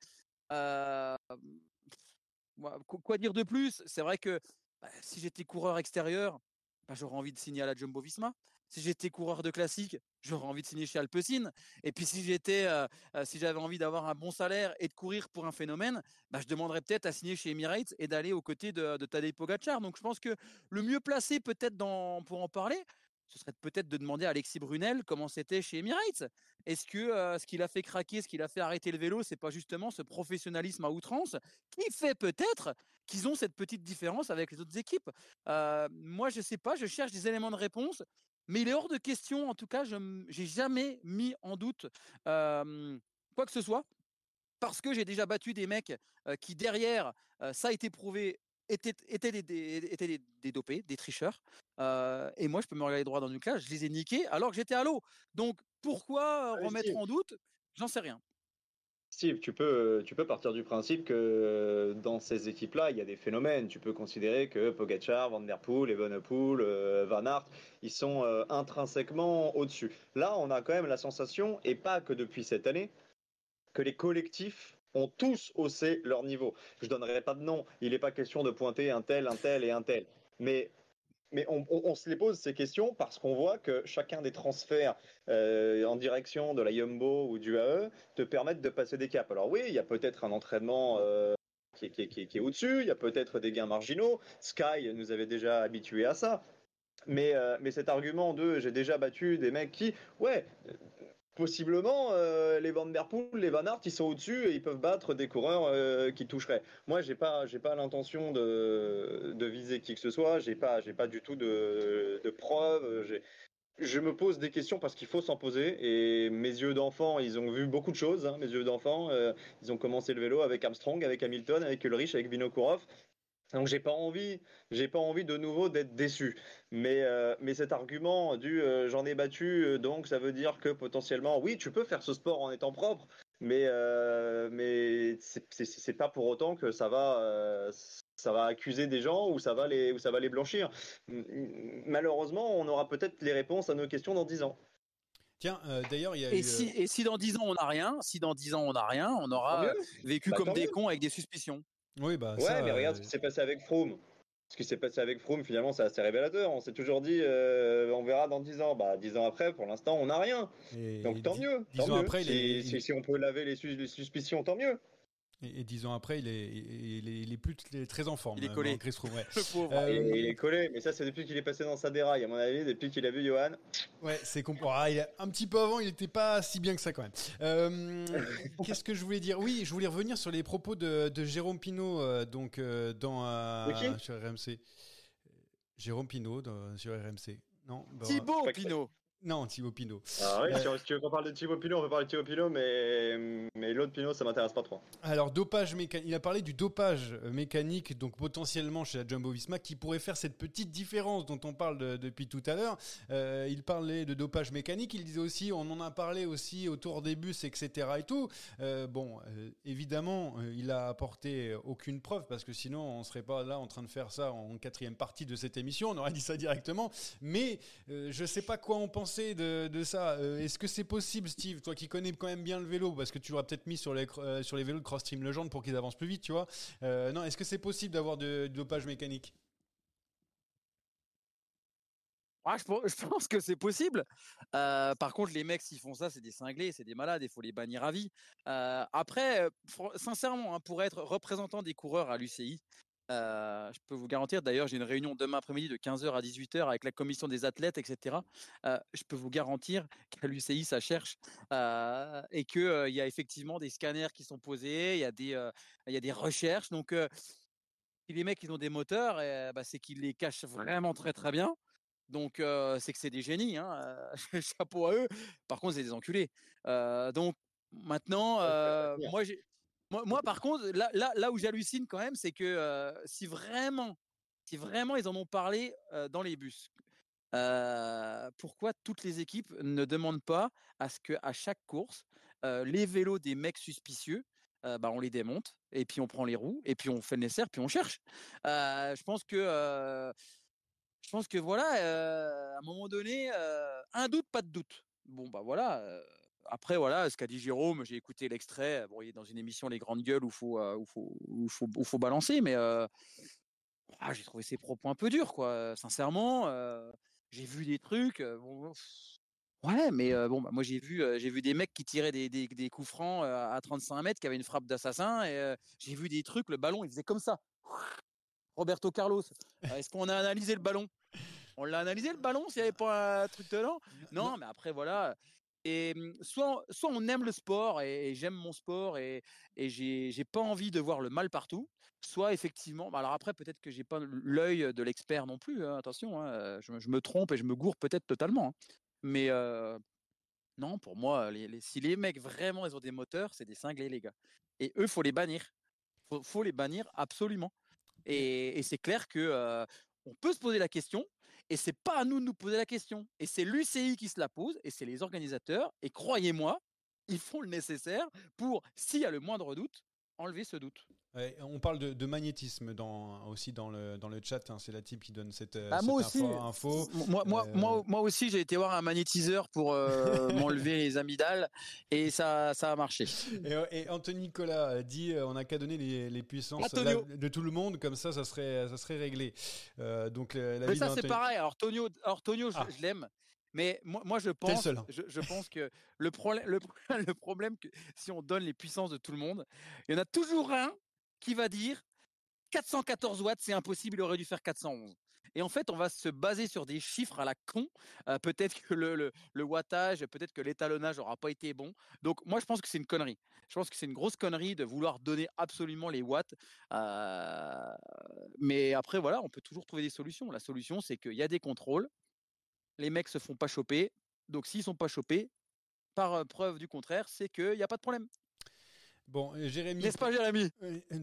Quoi dire de plus? C'est vrai que bah, si j'étais coureur extérieur, bah, j'aurais envie de signer à la Jumbo Visma. Si j'étais coureur de classique, j'aurais envie de signer chez Alpecin. Et puis si j'étais, euh, euh, si j'avais envie d'avoir un bon salaire et de courir pour un phénomène, bah, je demanderais peut-être à signer chez Emirates et d'aller aux côtés de, de Tadej. Donc je pense que le mieux placé peut-être pour en parler, ce serait peut-être de demander à Alexis Brunel comment c'était chez Emirates. Est-ce que euh, ce qu'il a fait craquer, ce qu'il a fait arrêter le vélo, c'est pas justement ce professionnalisme à outrance qui fait peut-être qu'ils ont cette petite différence avec les autres équipes? Moi, je sais pas, je cherche des éléments de réponse. Mais il est hors de question, en tout cas, je n'ai jamais mis en doute quoi que ce soit, parce que j'ai déjà battu des mecs qui, derrière, ça a été prouvé, étaient, des, des, des, dopés, des tricheurs. et moi, je peux me regarder droit dans une classe, je les ai niqués alors que j'étais à l'eau. Donc, pourquoi remettre en doute? J'en sais rien. Steve, tu peux, partir du principe que dans ces équipes-là, il y a des phénomènes. Tu peux considérer que Pogacar, Van Der Poel, Evenepoel, euh, Van Aert, ils sont euh, intrinsèquement au-dessus. Là, on a quand même la sensation, et pas que depuis cette année, que les collectifs ont tous haussé leur niveau. Je donnerai pas de nom. Il n'est pas question de pointer un tel, un tel et un tel. Mais mais on, se les pose ces questions parce qu'on voit que chacun des transferts euh, en direction de la Yumbo ou du AE te permettent de passer des caps. Alors oui, il y a peut-être un entraînement euh, qui, est au-dessus, il y a peut-être des gains marginaux. Sky nous avait déjà habitués à ça. Mais, euh, mais cet argument de j'ai déjà battu des mecs qui, ouais, possiblement, euh, les Van Der Poel, les Van Aert, ils sont au-dessus et ils peuvent battre des coureurs euh, qui toucheraient. Moi, j'ai pas, j'ai pas l'intention de, viser qui que ce soit. J'ai pas, j'ai pas du tout de, de preuves. Je me pose des questions parce qu'il faut s'en poser. Et mes yeux d'enfant, ils ont vu beaucoup de choses. Hein, mes yeux d'enfant, euh, ils ont commencé le vélo avec Armstrong, avec Hamilton, avec Ulrich, avec Vinokourov. Donc j'ai pas envie, j'ai pas envie de nouveau d'être déçu. Mais euh, mais cet argument du euh, j'en ai battu, euh, donc ça veut dire que potentiellement oui tu peux faire ce sport en étant propre, mais mais c'est pas pour autant que ça va ça va accuser des gens ou ça va les ou ça va les blanchir. Malheureusement on aura peut-être les réponses à nos questions dans 10 ans. Tiens, d'ailleurs, il y a et, si, et si dans 10 ans on n'a rien, si dans 10 ans on n'a rien, on aura vécu bah, comme des cons avec des suspicions. Oui, bah. Ouais, mais regarde ce qui s'est passé avec Froome. Ce qui s'est passé avec Froome, finalement, c'est assez révélateur. On s'est toujours dit, euh, on verra dans 10 ans. Bah, 10 ans après, pour l'instant, on n'a rien. Donc tant mieux. Tant mieux. Après, si, si, on peut laver les, les suspicions, tant mieux. Et, dix ans après, il est, il est, plus très en forme. Il est collé. Chris Froome, euh, il, est collé, mais ça, c'est depuis qu'il est passé dans sa déraille, à mon avis, depuis qu'il a vu Johan. Ouais, c'est ah, il un petit peu avant, il n'était pas si bien que ça quand même. Euh, qu'est-ce que je voulais dire? Oui, je voulais revenir sur les propos de, Jérôme Pinault, euh, donc dans sur RMC. Jérôme Pinault sur RMC. Non, Thibaut Pinot. Non, Thibaut Pinot. Ah oui, si tu veux qu'on parle de Thibaut Pinot, on peut parler de Thibaut Pinot, mais, mais l'autre Pinot, ça m'intéresse pas trop. Alors, dopage mécanique. Il a parlé du dopage mécanique, donc potentiellement chez la Jumbo Visma, qui pourrait faire cette petite différence dont on parle depuis tout à l'heure. Euh, il parlait de dopage mécanique. Il disait aussi, on en a parlé aussi autour des bus, etc. et tout. Euh, bon, euh, évidemment, il a apporté aucune preuve parce que sinon, on serait pas là en train de faire ça en quatrième partie de cette émission. On aurait dit ça directement. Mais je sais pas quoi on pense de, ça. Euh, est-ce que c'est possible, Steve, toi qui connais quand même bien le vélo, parce que tu l'auras peut-être mis sur les, euh, sur les vélos de Cross Stream Legend pour qu'ils avancent plus vite, tu vois. Euh, non, est-ce que c'est possible d'avoir du dopage mécanique? Ah, je, pense que c'est possible. par contre, les mecs, s'ils font ça, c'est des cinglés, c'est des malades, il faut les bannir à vie. après, sincèrement, hein, pour être représentant des coureurs à l'UCI, je peux vous garantir, d'ailleurs, j'ai une réunion demain après-midi de 15h à 18h avec la commission des athlètes, etc. je peux vous garantir qu'à l'UCI, ça cherche et qu'il il y a effectivement des scanners qui sont posés, il y, a des, il y a des recherches. Donc, si les mecs, ils ont des moteurs, bah, c'est qu'ils les cachent vraiment très, très bien. Donc, c'est que c'est des génies. Hein, chapeau à eux. Par contre, c'est des enculés. donc, maintenant, moi, j'ai moi, par contre, là, où j'hallucine quand même, c'est que si vraiment, si vraiment ils en ont parlé dans les bus, pourquoi toutes les équipes ne demandent pas à ce que à chaque course, les vélos des mecs suspicieux, bah, on les démonte et puis on prend les roues et puis on fait le nécessaire puis on cherche. je pense que je pense que voilà, à un moment donné, un doute, pas de doute. Bon bah voilà après, voilà, ce qu'a dit Jérôme, j'ai écouté l'extrait. Bon, il est dans une émission Les Grandes Gueules où il faut, où faut, où faut, où faut balancer, mais ah, j'ai trouvé ses propos un peu durs, quoi. Sincèrement, j'ai vu des trucs. bon, Ouais, mais bon, bah, moi j'ai vu, j'ai vu des mecs qui tiraient des, des, des coups francs à 35 mètres, qui avaient une frappe d'assassin, et j'ai vu des trucs, le ballon il faisait comme ça. Roberto Carlos, est-ce qu'on a analysé le ballon? On l'a analysé le ballon s'il n'y avait pas un truc dedans? Non, mais après voilà. Et mmh, soit, soit on aime le sport et, j'aime mon sport et, et j'ai pas envie de voir le mal partout, soit effectivement, bah, alors après peut-être que j'ai pas l'œil de l'expert non plus, hein, attention, hein, je, me trompe et je me gourre peut-être totalement. Hein. Mais non, pour moi, les, si les mecs vraiment ils ont des moteurs, c'est des cinglés les gars. Et eux, faut les bannir. Faut, faut les bannir absolument. Et, c'est clair que on peut se poser la question, et c'est pas à nous de nous poser la question. Et c'est l'UCI qui se la pose, et c'est les organisateurs. Et croyez-moi, ils font le nécessaire pour, s'il y a le moindre doute, enlever ce doute on parle de, magnétisme dans, aussi dans le, dans le chat. Hein. c'est la type qui donne cette, euh, bah, moi aussi, info. Moi, moi, euh, moi, moi, aussi, j'ai été voir un magnétiseur pour euh, m'enlever les amygdales et ça, ça a marché. Et, Anthony Nicolas dit on n'a qu'à donner les, puissances de tout le monde, comme ça, ça serait, ça serait réglé. donc, Mais ça, c'est pareil. Alors, Tonio, je, ah. je l'aime. Mais moi, moi je pense, hein. je, je, pense que le, problème, le, le, problème que si on donne les puissances de tout le monde, il y en a toujours un qui va dire 414 watts, c'est impossible, il aurait dû faire 411. Et en fait, on va se baser sur des chiffres à la con. Euh, peut-être que le, le, wattage, peut-être que l'étalonnage n'aura pas été bon. Donc, moi, je pense que c'est une connerie. Je pense que c'est une grosse connerie de vouloir donner absolument les watts. Euh, mais après, voilà, on peut toujours trouver des solutions. La solution, c'est qu'il y a des contrôles. Les mecs se font pas choper. Donc, s'ils sont pas chopés, par euh, preuve du contraire, c'est qu'il n'y a pas de problème. Bon, Jérémy. N'est-ce pas, Jérémy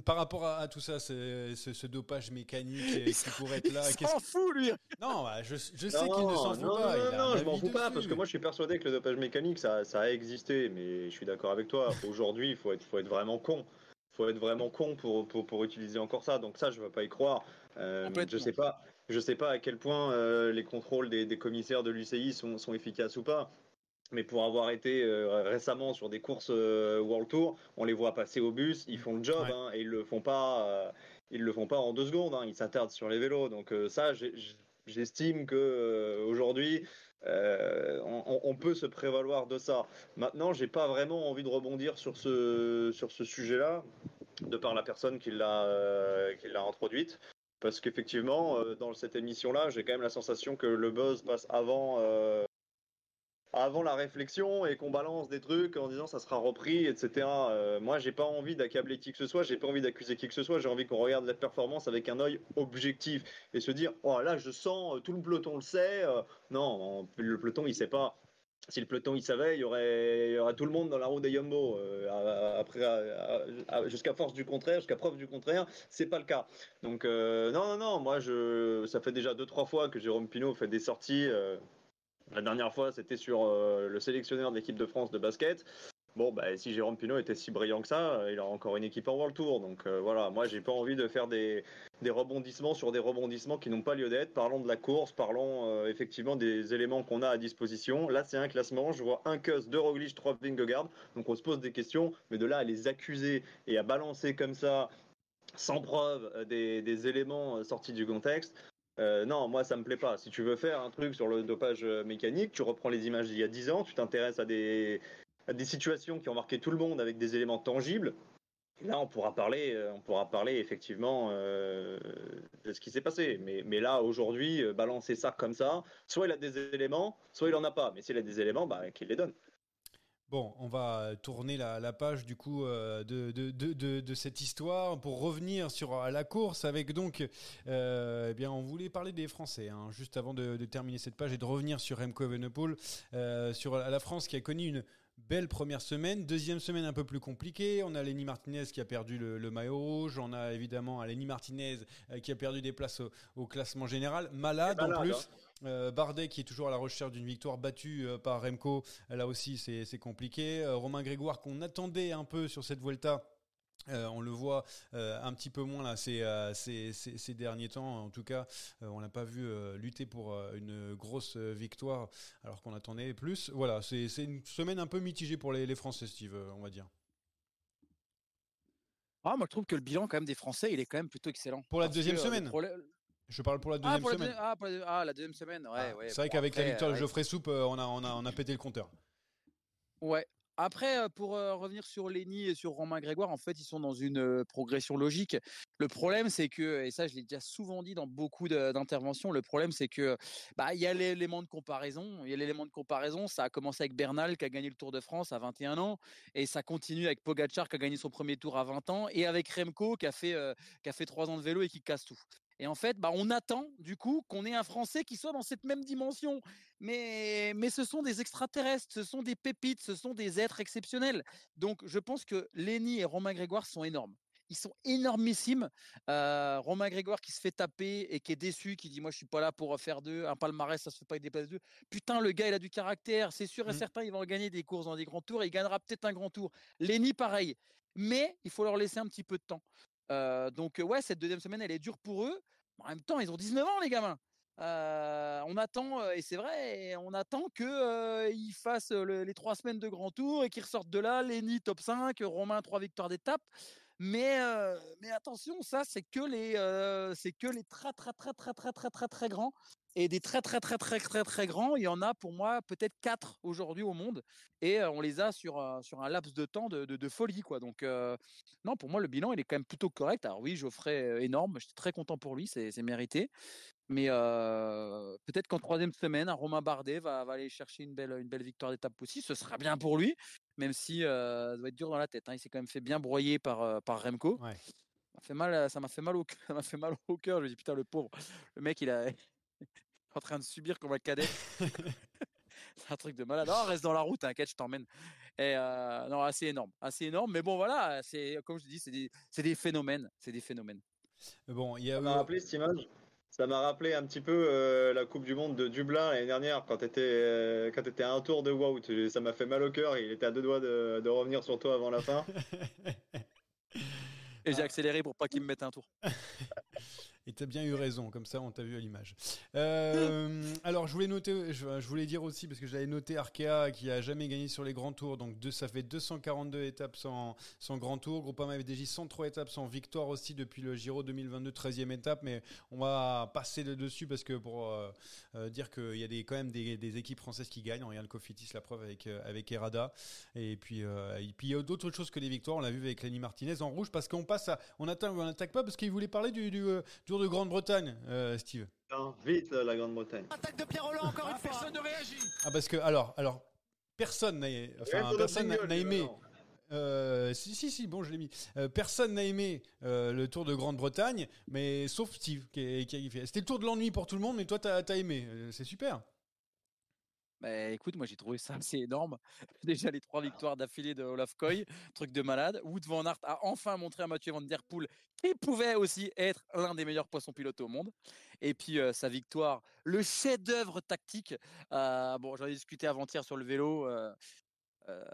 Par rapport à, tout ça, ce, ce, dopage mécanique qui pourrait être là. Il s'en fout, lui Non, bah, je, je sais qu'il ne s'en fout pas. Non, non, je m'en fous pas, parce que moi, je suis persuadé que le dopage mécanique, ça, ça a existé, mais je suis d'accord avec toi. Aujourd'hui, il faut être, faut être vraiment con. Il faut être vraiment con pour, pour, pour, utiliser encore ça. Donc ça, je ne vais pas y croire. Euh, je sais pas. Je sais pas à quel point euh, les contrôles des, des commissaires de l'UCI sont, sont efficaces ou pas mais pour avoir été euh, récemment sur des courses euh, World Tour, on les voit passer au bus, ils font le job hein, et ils le font pas, euh, ils le font pas en deux secondes, hein, ils s'attardent sur les vélos. Donc ça, j'estime que aujourd'hui, on, peut se prévaloir de ça. Maintenant, j'ai pas vraiment envie de rebondir sur ce sur ce sujet-là, de par la personne qui l'a qui l'a introduite. Parce qu'effectivement, dans cette émission-là, j'ai quand même la sensation que le buzz passe avant, avant la réflexion et qu'on balance des trucs en disant ça sera repris, etc. Euh, moi, j'ai pas envie d'accabler qui que ce soit, j'ai pas envie d'accuser qui que ce soit, j'ai envie qu'on regarde la performance avec un œil objectif et se dire oh là, je sens, tout le peloton le sait. Euh, non, le peloton il sait pas. Si le peloton il savait, il y aurait, tout le monde dans la roue des Yumbo. Euh, jusqu'à force du contraire, jusqu'à preuve du contraire, c'est pas le cas. Donc non, non, non, moi ça fait déjà deux trois fois que Jérôme Pinault fait des sorties. La dernière fois, c'était sur euh, le sélectionneur de l'équipe de France de basket. Bon, bah, si Jérôme Pinot était si brillant que ça, il a encore une équipe en World Tour. Donc euh, voilà, moi, j'ai pas envie de faire des, rebondissements sur des rebondissements qui n'ont pas lieu d'être. Parlons de la course, parlons euh, effectivement des éléments qu'on a à disposition. Là, c'est un classement. Je vois un Kuss, deux Roglic, trois Vingegaard. Donc on se pose des questions, mais de là à les accuser et à balancer comme ça sans preuve des éléments sortis du contexte, euh, non, moi ça me plaît pas. Si tu veux faire un truc sur le dopage euh, mécanique, tu reprends les images d'il y a 10 ans, tu t'intéresses à des, situations qui ont marqué tout le monde avec des éléments tangibles. là, on pourra parler, euh, on pourra parler effectivement de ce qui s'est passé. Mais, mais là, aujourd'hui, balancer ça comme ça, soit il a des éléments, soit il en a pas. Mais s'il a des éléments, bah, qu'il les donne. Bon, on va tourner la, page du coup euh, de, de, cette histoire pour revenir sur euh, la course avec donc, euh, eh bien, on voulait parler des Français hein, juste avant de, terminer cette page et de revenir sur Remco Evenepoel, sur la France qui a connu une belle première semaine. Deuxième semaine un peu plus compliquée. On a Lenny Martinez qui a perdu le, maillot rouge. On a évidemment Lenny Martinez euh, qui a perdu des places au, classement général. Malade, en plus. Hein. Euh, Bardet qui est toujours à la recherche d'une victoire battue euh, par Remco. Là aussi, c'est compliqué. Romain Grégoire qu'on attendait un peu sur cette Vuelta euh, on le voit euh, un petit peu moins là ces, euh, ces, derniers temps. En tout cas, on l'a pas vu lutter pour une grosse victoire alors qu'on attendait plus. Voilà, c'est une semaine un peu mitigée pour les, Français, Steve, on va dire. Ah, moi, je trouve que le bilan quand même des Français, il est quand même plutôt excellent. Pour la deuxième semaine. Je parle pour la Ah, deuxième la, semaine. ah, pour la- ah, la deuxième semaine, ouais, Ah, ouais. c'est vrai Bon, qu'avec la victoire de ouais, Geoffrey Soupe, euh, on a, on, a, on a pété le compteur. Ouais. Après, euh, pour euh, revenir sur Lenny et sur Romain Grégoire, en fait, ils sont dans une euh, progression logique. Le problème, c'est que, et ça, je l'ai déjà souvent dit dans beaucoup de- d'interventions, le problème, c'est que bah, il y a l'élément de comparaison. Il y a l'élément de comparaison. Ça a commencé avec Bernal qui a gagné le Tour de France à 21 ans, et ça continue avec Pogacar qui a gagné son premier Tour à 20 ans, et avec Remco qui a fait euh, qui a fait trois ans de vélo et qui casse tout. Et en fait, bah, on attend du coup qu'on ait un Français qui soit dans cette même dimension. Mais, mais ce sont des extraterrestres, ce sont des pépites, ce sont des êtres exceptionnels. Donc je pense que Lenny et Romain Grégoire sont énormes. Ils sont énormissimes. Euh, Romain Grégoire qui se fait taper et qui est déçu, qui dit Moi, je suis pas là pour faire deux. Un palmarès, ça se fait pas avec des places deux. Putain, le gars, il a du caractère. C'est sûr et Mm. certain, il va en gagner des courses dans des grands tours et il gagnera peut-être un grand tour. Lenny, pareil. Mais il faut leur laisser un petit peu de temps. Donc, ouais, cette deuxième semaine, elle est dure pour eux. En même temps, ils ont 19 ans, les gamins. On attend, et c'est vrai, on attend qu'ils fassent le- les trois semaines de grand tour et qu'ils ressortent de là, Lenny top 5, Romain trois victoires d'étape. Mais, mais attention, ça, c'est que les, que les très, très, très, très, très, très, très, très grands. Et des très, très, très, très, très, très grands, il y en a pour moi peut-être quatre aujourd'hui au monde. Et on les a sur, sur un laps de temps de, de, de folie, quoi. Donc, euh, non, pour moi, le bilan, il est quand même plutôt correct. Alors oui, Geoffrey, énorme. J'étais très content pour lui, c'est mérité. Mais euh, peut-être qu'en troisième semaine, un Romain Bardet va, va aller chercher une belle, une belle victoire d'étape aussi. Ce sera bien pour lui, même si euh, ça doit être dur dans la tête. hein. Il s'est quand même fait bien broyer par, par Remco. Ouais. Ça m'a fait mal, ça m'a fait mal au, ça m'a fait mal au cœur. Je me dis putain le pauvre, le mec il a, en train de subir comme un cadet. C'est un truc de malade. Non, reste dans la route, t'inquiète, je t'emmène. Et euh, non, assez énorme, assez énorme. Mais bon, voilà, c'est comme je dis, c'est des, c'est des phénomènes, c'est des phénomènes. Bon, il y a. Ça m'a rappelé cette image. Ça m'a rappelé un petit peu euh, la Coupe du Monde de Dublin l'année dernière quand t'étais euh, quand t'étais à un tour de Wout. Ça m'a fait mal au cœur. Il était à deux doigts de, de revenir sur toi avant la fin. Et j'ai accéléré pour pas qu'il me mette un tour. Et t'as bien eu raison, comme ça on t'a vu à l'image. Euh, alors je voulais noter, je, je voulais dire aussi parce que j'avais noté Arkea qui a jamais gagné sur les grands tours, donc deux, ça fait 242 étapes sans, sans grand tour. Groupama FDJ 103 étapes sans victoire aussi depuis le Giro 2022 13e étape, mais on va passer de dessus parce que pour euh, euh, dire qu'il y a des, quand même des, des équipes françaises qui gagnent. On regarde Cofidis la preuve avec euh, avec Errada et puis et puis il y a d'autres choses que les victoires. On l'a vu avec Lenny Martinez en rouge parce qu'on passe à on attaque on attaque pas parce qu'il voulait parler du, du Tour de Grande-Bretagne, euh, Steve. Putain, Vite euh, la Grande-Bretagne. Attaque de Pierre Roland encore une fois. Personne ne réagit. Ah parce que alors alors personne n'a enfin, personne n'a aimé. non. Euh, si si si bon je l'ai mis. Euh, personne n'a aimé euh, le Tour de Grande-Bretagne, mais sauf Steve qui, a fait. C'était le Tour de l'ennui pour tout le monde, mais toi t'as as aimé. Euh, C'est super. Bah, écoute, moi j'ai trouvé ça assez énorme. Déjà les trois victoires d'affilée de Olaf Koy, truc de malade. Wood van Aert a enfin montré à Mathieu Van Der Poel qu'il pouvait aussi être l'un des meilleurs poissons pilotes au monde. Et puis euh, sa victoire, le chef-d'œuvre tactique. Euh, bon, j'en ai discuté avant-hier sur le vélo. euh, euh,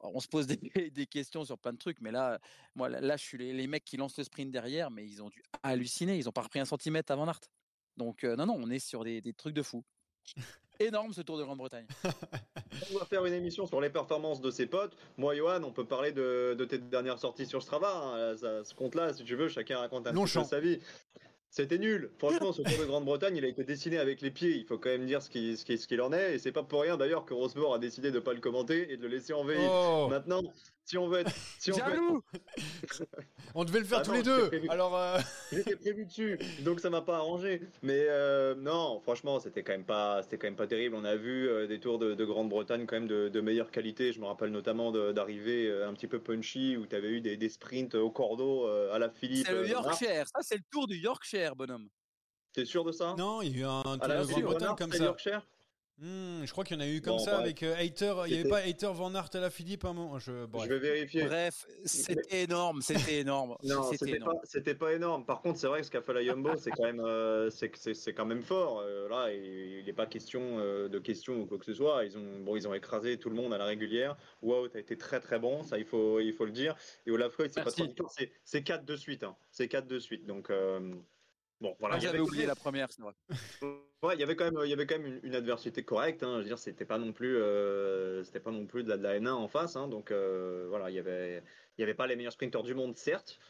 on se pose des, questions sur plein de trucs, mais là, moi, là, je suis les, mecs qui lancent le sprint derrière, mais ils ont dû halluciner. Ils n'ont pas repris un centimètre avant Aert. Donc non, non, on est sur des, des trucs de fou. Énorme ce Tour de Grande-Bretagne. On va faire une émission sur les performances de ses potes. Moi, Johan, on peut parler de, de tes dernières sorties sur Strava. hein. Ça, ce compte-là, si tu veux, chacun raconte un peu sa vie. C'était nul. Franchement, ce Tour de Grande-Bretagne, il a été dessiné avec les pieds. Il faut quand même dire ce qu'il ce qui, ce qu'il en est. Et c'est pas pour rien d'ailleurs que Rosebord a décidé de pas le commenter et de le laisser en VI. Oh, Maintenant, si on veut être, si on veut être- Jaloux on devait le faire Ah tous non, les deux. prévu. Alors euh, J'étais prévu dessus, donc ça m'a pas arrangé. Mais euh, non, franchement, c'était quand même pas, c'était quand même pas terrible. On a vu euh, des tours de, de Grande-Bretagne quand même de, de meilleure qualité. Je me rappelle notamment d'arriver un petit peu punchy où tu avais eu des, des sprints au cordeau euh, à la Philippe. C'est le Yorkshire. Ça, c'est le tour du Yorkshire, bonhomme. T'es sûr de ça? Non, il y a eu un Tour de Grande-Bretagne comme c'est ça. Yorkshire? Hmm, je crois qu'il y en a eu comme Bon, ça bref. avec euh, Hater. Il n'y avait pas Hater Van Aert à la Philippe à un moment. Je, bref. Je vais vérifier. Bref, c'était énorme. C'était énorme. Non, C'était pas, c'était pas énorme. Par contre, c'est vrai que ce qu'a fait la Jumbo, c'est quand même, euh, c'est, c'est, c'est quand même fort. Euh, là, il n'est pas question euh, de question ou quoi que ce soit. Ils ont, bon, ils ont écrasé tout le monde à la régulière. Wout a été très très bon, ça il faut, il faut le dire. Et Olaf Koy, c'est pas c'est, c'est quatre de suite. Hein. C'est quatre de suite. Donc euh, bon, voilà. Y j'avais avait- oublié la première, c'est vrai. Ouais, il y avait quand même, il y avait quand même une, une adversité correcte. Hein. Je veux dire, c'était pas non plus, euh, c'était pas non plus de la, de la N1 en face. Hein. Donc euh, voilà, il y avait, il y avait pas les meilleurs sprinteurs du monde, certes,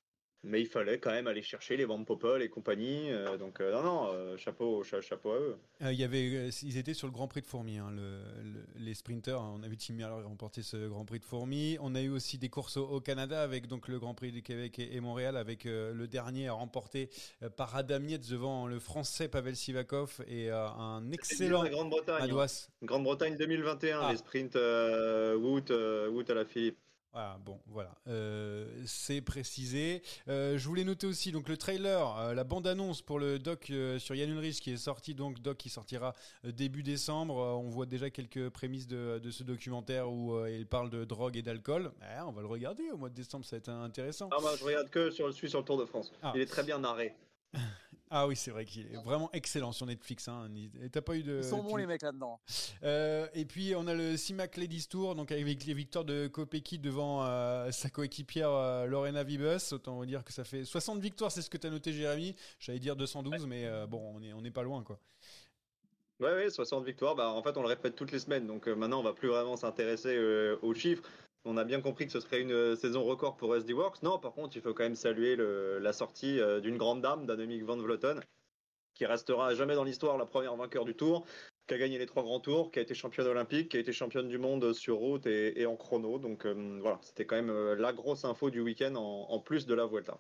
mais il fallait quand même aller chercher les Van Poppel et compagnie. euh, donc euh, non, non, euh, chapeau, cha- chapeau à eux. Il y avait, ils étaient sur le Grand Prix de Fourmi, hein, le- le- les sprinters. hein. On a vu Tim Miller remporter ce Grand Prix de Fourmi. On a eu aussi des courses au, au Canada avec donc le Grand Prix du Québec et, et Montréal, avec le dernier remporté par Adam Yates devant le Français Pavel Sivakov et un excellent Grande-Bretagne. hein. Grande-Bretagne 2021, Ah. les sprints Wout, Wout à la Philippe. Voilà, bon, voilà, Euh, c'est précisé. Euh, je voulais noter aussi donc le trailer, euh, la bande-annonce pour le doc sur Yann Ulrich qui est sorti, donc doc qui sortira début décembre. On voit déjà quelques prémices de, de ce documentaire où il parle de drogue et d'alcool. Eh, on va le regarder au mois de décembre, ça va être intéressant. Ah bah, je regarde que sur le, sur le Tour de France. Ah. Il est très bien narré. Ah oui, c'est vrai qu'il est vraiment excellent sur Netflix. Hein. Et T'as pas eu de. Ils sont bons tu- les mecs là-dedans. Euh, et puis on a le CIMAC Ladies Tour, donc avec les victoires de Kopecky devant euh, sa coéquipière euh, Lorena Vibus. Autant vous dire que ça fait 60 victoires, c'est ce que tu as noté, Jérémy. J'allais dire 212, mais euh, bon, on est, on n'est pas loin, quoi. Ouais, ouais, 60 victoires. Bah, en fait, on le répète toutes les semaines. Donc euh, maintenant, on va plus vraiment s'intéresser euh, aux chiffres. On a bien compris que ce serait une euh, saison record pour SD Works. Non, par contre, il faut quand même saluer la sortie euh, d'une grande dame, d'Annemiek van Vleuten, qui restera jamais dans l'histoire la première vainqueur du Tour, qui a gagné les trois grands tours, qui a été championne olympique, qui a été championne du monde sur route et, en chrono. Donc euh, voilà, c'était quand même la grosse info du week-end en, plus de la Vuelta.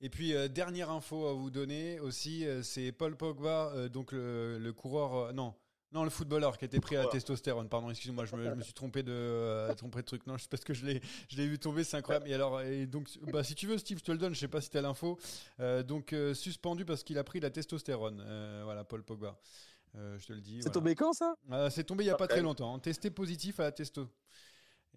Et puis, dernière info à vous donner aussi, c'est Paul Pogba, donc le, coureur. non. Non, le footballeur qui a été pris à la testostérone, pardon, excusez-moi, je me, je me suis trompé de, euh, trompé de truc. Non, c'est parce que je l'ai, je l'ai vu tomber, c'est incroyable. Et alors, et donc, bah, si tu veux, Steve, je te le donne, je sais pas si tu as l'info. Euh, donc, euh, suspendu parce qu'il a pris la testostérone. Euh, voilà, Paul Pogba. Je te le dis. C'est voilà. tombé quand ça? Ah, c'est tombé il y a pas très longtemps. hein. Testé positif à la testo.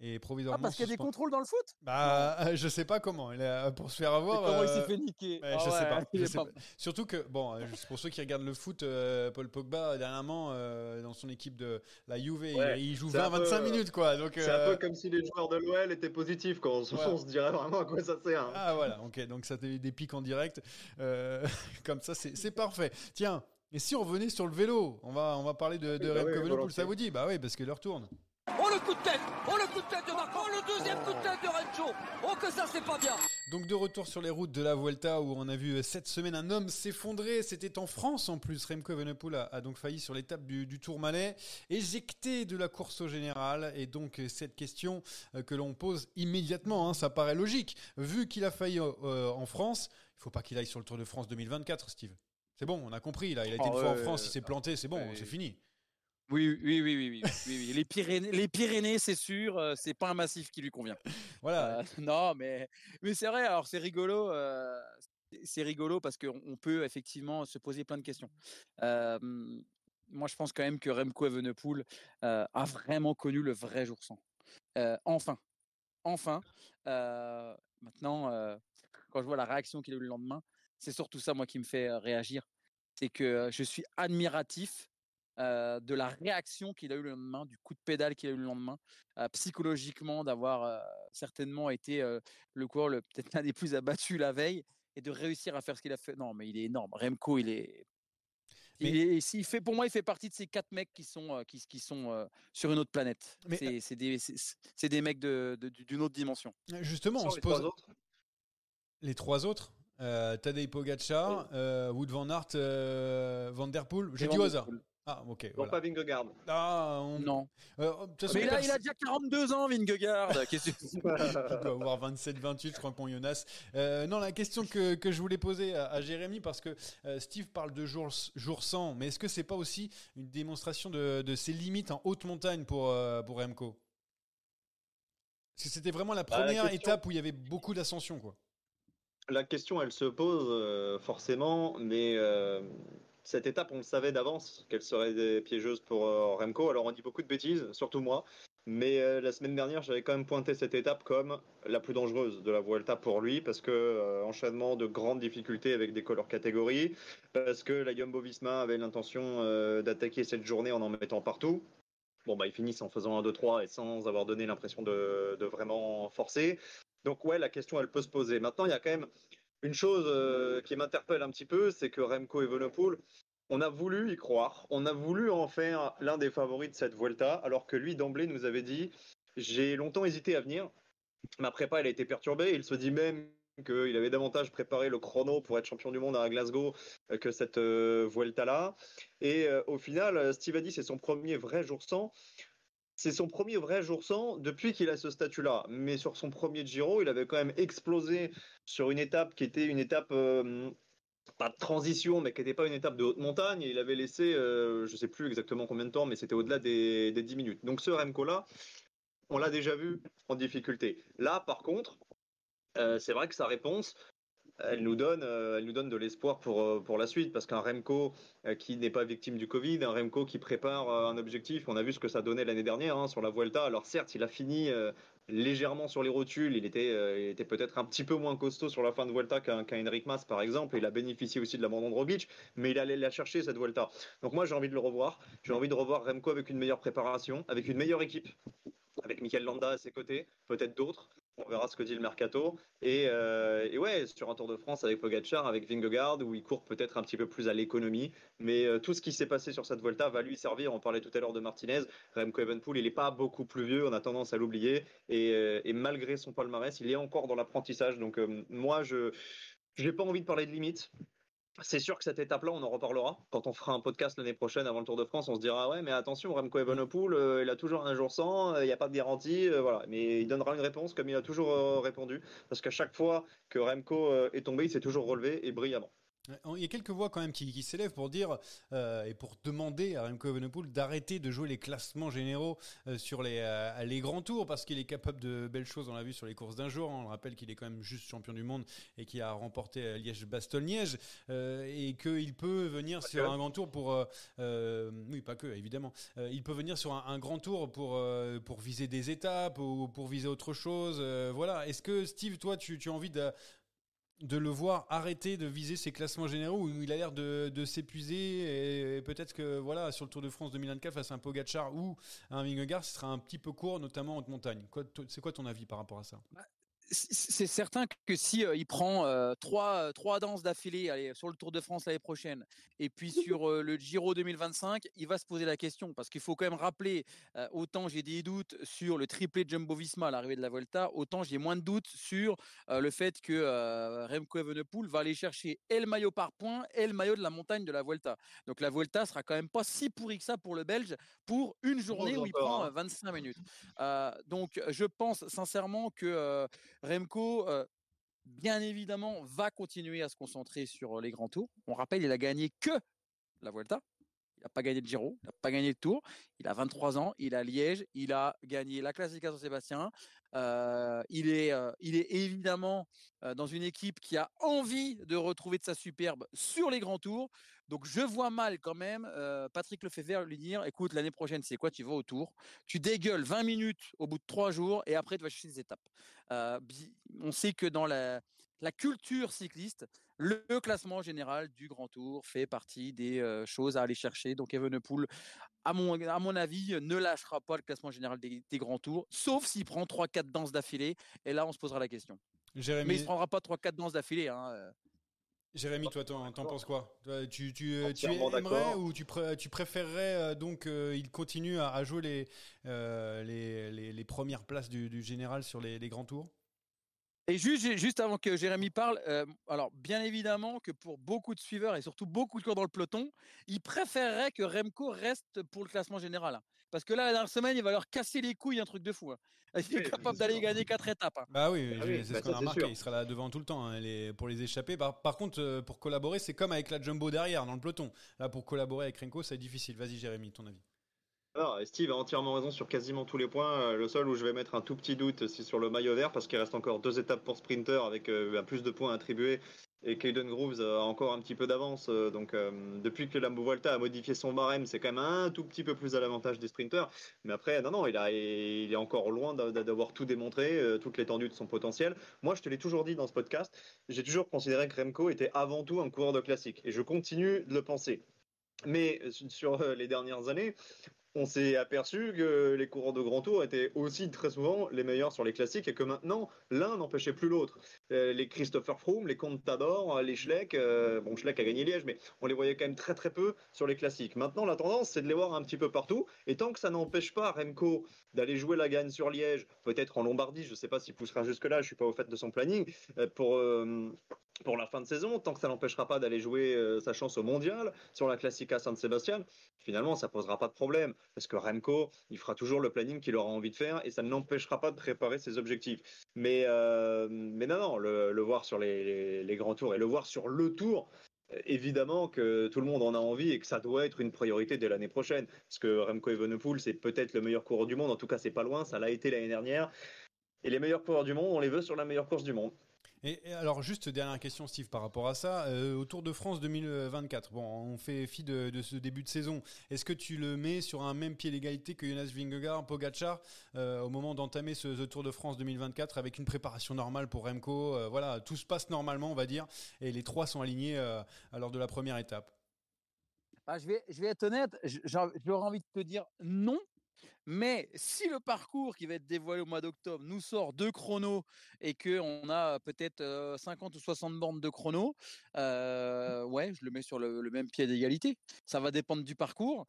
Et Ah provisoirement. parce qu'il y a des contrôles dans le foot? Bah, je sais pas comment. Pour se faire Et avoir. Comment il euh, s'est fait niquer ouais, Ah je sais ouais, pas. je sais pas- pas. Surtout que, bon, euh, pour ceux qui regardent le foot, euh, Paul Pogba, dernièrement, euh, dans son équipe de la Juve, il- Ouais, il, joue c'est un 20-25 peu- minutes, quoi. Donc, C'est euh, un peu comme si les joueurs de l'OL étaient positifs, quand on, se- Ouais. on se dirait vraiment à quoi ça sert. hein. Ah, voilà, ok. Donc, ça fait des pics en direct. Euh, comme ça, c'est parfait. Tiens, et si on revenait sur le vélo On va, on va parler de, de Oui, bah Remco oui, volontiers. ça vous dit? Bah oui, parce que l'heure tourne. Oh le coup de tête Oh le coup de tête de Marco Oh le deuxième coup de tête de Rencho. Oh que ça c'est pas bien. Donc de retour sur les routes de la Vuelta où on a vu euh, cette semaine un homme s'effondrer, c'était en France en plus, Remco Evenepoel a, a donc failli sur l'étape du, du Tour Malais, éjecté de la course au général. Et donc euh, cette question euh, que l'on pose immédiatement, hein, ça paraît logique, vu qu'il a failli euh, en France, il faut pas qu'il aille sur le Tour de France 2024 Steve. C'est bon, on a compris là, il a été Ah une fois en ouais, France, il s'est planté, c'est bon, ouais. c'est fini. Oui, oui, oui, oui, oui, oui, oui. Les Pyrénées, les Pyrénées, c'est sûr, euh, c'est pas un massif qui lui convient. Voilà, Euh, non, mais, mais c'est vrai. Alors c'est rigolo. euh, c'est- rigolo parce qu'on on peut effectivement se poser plein de questions. Moi, je pense quand même que Remco Evenepoel a vraiment connu le vrai jour sans. Enfin, enfin. Maintenant, quand je vois la réaction qu'il a eu le lendemain, c'est surtout ça moi qui me fait réagir. C'est que je suis admiratif euh, de la réaction qu'il a eu le lendemain, du coup de pédale qu'il a eu le lendemain, euh, psychologiquement d'avoir euh, certainement été euh, le coureur le- peut-être l'un des plus abattus la veille et de réussir à faire ce qu'il a fait. Non, mais il est énorme. Remco, il est. Il Mais- est, s'il fait, pour moi, il fait partie de ces quatre mecs qui sont, qui, qui sont euh, sur une autre planète. Mais- C'est c'est des, c'est- c'est des mecs de- de- d'une autre dimension. justement, on se les pose trois autres. les trois autres. Euh, Tadej Pogacar, euh, Wood van Aert, euh, Van Der Poel. J'ai dit au hasard. Ah, ok. Non, Voilà. pas Vingegaard. Ah, on- Non. Euh, façon, Mais là, il a déjà 42 ans, Vingegaard. Qu'est-ce que- il doit avoir 27-28, je crois, pour Jonas. Euh, non, la question que, que je voulais poser à, à Jérémy, parce que euh, Steve parle de jour, jour 100, mais est-ce que c'est pas aussi une démonstration de, de ses limites en haute montagne pour, euh, pour Remco? Parce que c'était vraiment la Bah, la première question- étape où il y avait beaucoup d'ascension, quoi. La question, elle se pose euh, forcément, mais euh, cette étape, on le savait d'avance qu'elle serait piégeuse pour euh, Remco. Alors, on dit beaucoup de bêtises, surtout moi, mais euh, la semaine dernière, j'avais quand même pointé cette étape comme la plus dangereuse de la Vuelta pour lui, parce que euh, enchaînement de grandes difficultés avec des couleurs catégories, parce que la Jumbo-Visma avait l'intention d'attaquer cette journée en en mettant partout. Bon, bah, ils finissent en faisant un 2-3 et sans avoir donné l'impression de, de vraiment forcer. Donc ouais, la question elle peut se poser. Maintenant, il y a quand même une chose euh, qui m'interpelle un petit peu, c'est que Remco Evenepoel, on a voulu y croire, on a voulu en faire l'un des favoris de cette Vuelta, alors que lui d'emblée nous avait dit j'ai longtemps hésité à venir. Ma prépa elle a été perturbée. Il se dit même qu'il avait davantage préparé le chrono pour être champion du monde à Glasgow que cette Vuelta-là. Et au final, Steve a dit c'est son premier vrai jour sans. C'est son premier vrai jour sans depuis qu'il a ce statut-là. Mais sur son premier Giro, il avait quand même explosé sur une étape qui était une étape pas de transition, mais qui n'était pas une étape de haute montagne. Il avait laissé, je ne sais plus exactement combien de temps, mais c'était au-delà des, des 10 minutes. Donc ce Remco-là, on l'a déjà vu en difficulté. Là, par contre, euh, c'est vrai que sa réponse, elle nous donne, euh, elle nous donne de l'espoir pour, euh, pour la suite, parce qu'un Remco qui n'est pas victime du Covid, un Remco qui prépare un objectif, on a vu ce que ça donnait l'année dernière hein, sur la Vuelta. Alors certes, il a fini légèrement sur les rotules, il était, était peut-être un petit peu moins costaud sur la fin de Vuelta qu'un Henrik Mas par exemple, il a bénéficié aussi de l'abandon de Roglic, mais il allait la chercher cette Vuelta. Donc moi j'ai envie de le revoir, j'ai envie de revoir Remco avec une meilleure préparation, avec une meilleure équipe, avec Michael Landa à ses côtés, peut-être d'autres. On verra ce que dit le mercato. Et, euh, et, ouais, sur un Tour de France avec Pogacar, avec Vingegaard, où il court peut-être un petit peu plus à l'économie. Mais euh, tout ce qui s'est passé sur cette Volta va lui servir. On parlait tout à l'heure de Martinez. Remco Evenpool, il n'est pas beaucoup plus vieux. On a tendance à l'oublier. Et, euh, et, malgré son palmarès, il est encore dans l'apprentissage. Donc moi, je n'ai pas envie de parler de limites. C'est sûr que cette étape-là, on en reparlera. Quand on fera un podcast l'année prochaine avant le Tour de France, on se dira ouais, mais attention, Remco Evenepoel, euh, il a toujours un jour sans, euh, il n'y a pas de garantie, euh, voilà. Mais il donnera une réponse comme il a toujours répondu, parce qu'à chaque fois que Remco est tombé, il s'est toujours relevé et brillamment. Il y a quelques voix quand même qui, s'élèvent pour dire euh, et pour demander à Remco Evenepoel d'arrêter de jouer les classements généraux euh, sur les, euh, les grands tours parce qu'il est capable de belles choses. On l'a vu sur les courses d'un jour. On rappelle qu'il est quand même juste champion du monde et qu'il a remporté Liège-Bastogne-Liège et qu'il peut venir sur un grand tour pour oui pas que évidemment il peut venir sur un, grand tour pour pour viser des étapes ou pour viser autre chose. voilà. Est-ce que Steve, toi, tu, tu as envie de de le voir arrêter de viser ses classements généraux où il a l'air de, s'épuiser et peut-être que voilà sur le Tour de France 2024 face à un Pogacar ou un Vingegaard ce sera un petit peu court notamment en haute montagne. C'est quoi ton avis par rapport à ça? Bah, c'est certain que si il prend trois, trois danses d'affilée sur le Tour de France l'année prochaine et puis sur le Giro 2025, il va se poser la question parce qu'il faut quand même rappeler autant j'ai des doutes sur le triplé de Jumbo Visma à l'arrivée de la Volta, autant j'ai moins de doutes sur le fait que Remco Evenepoel va aller chercher et le maillot par point et le maillot de la montagne de la Volta. Donc la Volta sera quand même pas si pourri que ça pour le Belge pour une journée où il prend 25 hein. minutes. donc je pense sincèrement que Remco, bien évidemment, va continuer à se concentrer sur les grands tours. On rappelle, il a gagné que la Vuelta. Il n'a pas gagné le Giro, il n'a pas gagné le Tour. Il a 23 ans, il a Liège, il a gagné la Classica Saint-Sébastien. il, est, il est évidemment dans une équipe qui a envie de retrouver de sa superbe sur les grands tours. Donc je vois mal quand même Patrick Lefebvre lui dire écoute, l'année prochaine, c'est quoi Tu vas au tour, tu dégueules 20 minutes au bout de 3 jours et après tu vas chercher des étapes. on sait que dans la, culture cycliste, le classement général du Grand Tour fait partie des choses à aller chercher. Donc Evenepoel, à mon, à mon avis, ne lâchera pas le classement général des, Grands Tours, sauf s'il prend 3-4 danses d'affilée. Et là, on se posera la question. Mais il ne prendra pas 3-4 danses d'affilée. Hein. Jérémy, toi, t'en penses quoi? Tu, tu, euh, tu aimerais ou tu, tu préférerais euh, donc qu'il euh, continue à, jouer les, les, les, premières places du, du général sur les, les grands tours? Et juste, juste avant que Jérémy parle, alors bien évidemment que pour beaucoup de suiveurs et surtout beaucoup de coureurs dans le peloton, ils préféreraient que Remco reste pour le classement général. Hein. Parce que là, la dernière semaine, il va leur casser les couilles un truc de fou. Hein. Il est capable d'aller gagner quatre étapes. Hein. Bah oui, ah c'est ce bah qu'on a remarqué. Il sera là devant tout le temps hein, pour les échapper. Par, contre, euh, pour collaborer, c'est comme avec la Jumbo derrière, dans le peloton. Là, pour collaborer avec Renko, c'est difficile. Vas-y, Jérémy, ton avis. Alors, Steve a entièrement raison sur quasiment tous les points. Euh, le seul où je vais mettre un tout petit doute, c'est sur le maillot vert, parce qu'il reste encore deux étapes pour sprinter avec euh, plus de points attribués. Et Caden Grooves a encore un petit peu d'avance. Euh, donc, depuis que Lambo Volta a modifié son barème, c'est quand même un tout petit peu plus à l'avantage des sprinters. Mais après, non, non, il est encore loin d'avoir tout démontré, toute l'étendue de son potentiel. Moi, je te l'ai toujours dit dans ce podcast, j'ai toujours considéré que Remco était avant tout un coureur de classique. Et je continue de le penser. Mais sur les dernières années, on s'est aperçu que les coureurs de grand tour étaient aussi très souvent les meilleurs sur les classiques et que maintenant l'un n'empêchait plus l'autre. Euh, les Christopher Froome, les Contador, les Schleck, euh, bon Schleck a gagné Liège, mais on les voyait quand même très très peu sur les classiques. Maintenant la tendance c'est de les voir un petit peu partout et tant que ça n'empêche pas Remco d'aller jouer la gagne sur Liège, peut-être en Lombardie, je ne sais pas s'il poussera jusque là, je suis pas au fait de son planning euh, pour la fin de saison, tant que ça n'empêchera pas d'aller jouer sa chance au mondial sur la Classica San Sebastian, finalement ça posera pas de problème parce que Remco, il fera toujours le planning qu'il aura envie de faire et ça ne l'empêchera pas de préparer ses objectifs. Mais, euh, mais non, non, le, voir sur les, grands tours et le voir sur le tour, évidemment que tout le monde en a envie et que ça doit être une priorité dès l'année prochaine. Parce que Remco Evenepoel, c'est peut-être le meilleur coureur du monde, en tout cas, c'est pas loin, ça l'a été l'année dernière. Et les meilleurs coureurs du monde, on les veut sur la meilleure course du monde. Et, alors, juste dernière question, Steve, par rapport à ça. Euh, au Tour de France 2024, bon, on fait fi de, ce début de saison. Est-ce que tu le mets sur un même pied d'égalité que Jonas Vingegaard, Pogacar, euh, au moment d'entamer ce, Tour de France 2024 avec une préparation normale pour Remco euh, Voilà, tout se passe normalement, on va dire, et les trois sont alignés lors de la première étape. Ah, je, vais, je vais être honnête, j'aurais envie de te dire non, mais si le parcours qui va être dévoilé au mois d'octobre nous sort deux chronos et qu'on a peut-être 50 ou 60 bornes de chronos, ouais, je le mets sur le même pied d'égalité. Ça va dépendre du parcours.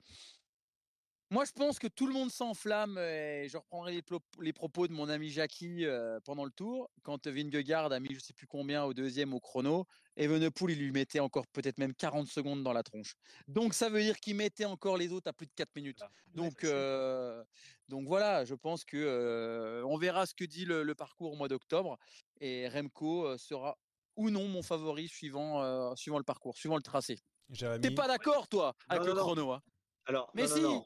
Moi, je pense que tout le monde s'enflamme, et je reprendrai les, propos de mon ami Jackie pendant le tour, quand Vingegaard a mis je ne sais plus combien au deuxième au chrono, Evenepoel, il lui mettait encore peut-être même 40 secondes dans la tronche. Donc, ça veut dire qu'il mettait encore les autres à plus de 4 minutes. Donc, donc voilà, je pense que on verra ce que dit le, parcours au mois d'octobre, et Remco sera ou non mon favori suivant, suivant le parcours, suivant le tracé. T'es pas d'accord, toi, avec le chrono hein? Alors, mais si, non,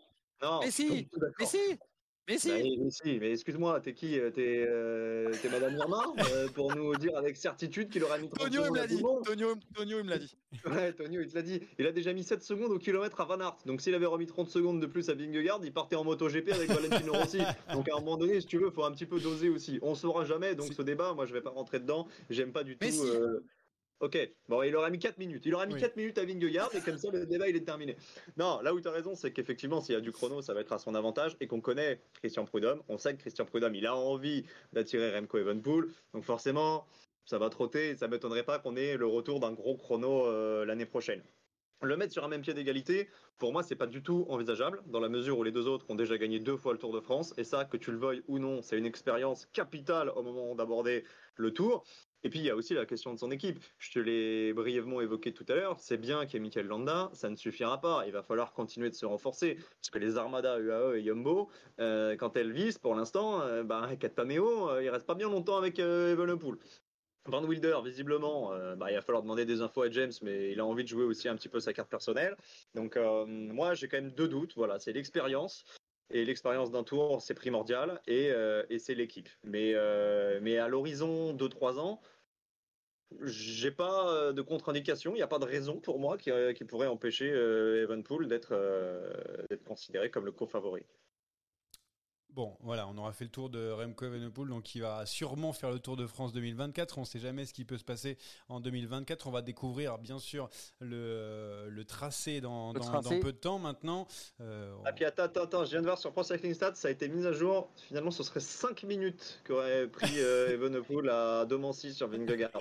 mais si, mais si, mais si. Bah, mais si, mais excuse-moi, t'es qui euh, euh, T'es Madame Irma euh, pour nous dire avec certitude qu'il aura mis 30 Tonio, secondes. Il me l'a dit. Tonio, Tonio, il me l'a dit. ouais, Tonio, il te l'a dit. Il a déjà mis 7 secondes au kilomètre à Van Aert. Donc s'il avait remis 30 secondes de plus à Vingegaard, il partait en moto GP avec Valentino Rossi. Donc à un moment donné, si tu veux, il faut un petit peu doser aussi. On saura jamais. Donc ce débat, moi, je vais pas rentrer dedans. J'aime pas du tout. Ok, bon, il aura mis 4 minutes. Il aura mis 4 minutes à Vingegaard et comme ça, le débat, il est terminé. Non, là où tu as raison, c'est qu'effectivement, s'il y a du chrono, ça va être à son avantage et qu'on connaît Christian Prudhomme. On sait que Christian Prudhomme, il a envie d'attirer Remco Evenpool. Donc forcément, ça va trotter et ça m'étonnerait pas qu'on ait le retour d'un gros chrono euh, l'année prochaine. Le mettre sur un même pied d'égalité, pour moi, c'est pas du tout envisageable, dans la mesure où les deux autres ont déjà gagné deux fois le Tour de France. Et ça, que tu le veuilles ou non, c'est une expérience capitale au moment d'aborder le Tour. Et puis il y a aussi la question de son équipe. Je te l'ai brièvement évoqué tout à l'heure. C'est bien qu'il y ait Michael Landa, ça ne suffira pas. Il va falloir continuer de se renforcer. Parce que les armadas UAE et Yumbo, euh, quand elles visent, pour l'instant, euh, bah, Cataneo, euh, il reste pas bien longtemps avec euh, Evenepoel. Van Wilder, visiblement, bah, il va falloir demander des infos à James, mais il a envie de jouer aussi un petit peu sa carte personnelle. Donc moi, j'ai quand même deux doutes. Voilà, c'est l'expérience. Et l'expérience d'un tour, c'est primordial et, euh, c'est l'équipe. Mais, euh, à l'horizon de 3 ans, j'ai pas euh, de contre-indication, il n'y a pas de raison pour moi qui, qui pourrait empêcher Evenpool d'être considéré comme le co-favori. Bon, voilà, on aura fait le tour de Remco Evenepoel, donc il va sûrement faire le Tour de France 2024. On ne sait jamais ce qui peut se passer en 2024. On va découvrir, bien sûr, le, le tracé, dans, dans, peu de temps maintenant. Euh, ah, puis attends, attends, attends, je viens de voir sur Pro Cycling Stats, ça a été mis à jour. Finalement, ce serait 5 minutes qu'aurait pris euh, Evenepoel à Domancy sur Vingegaard.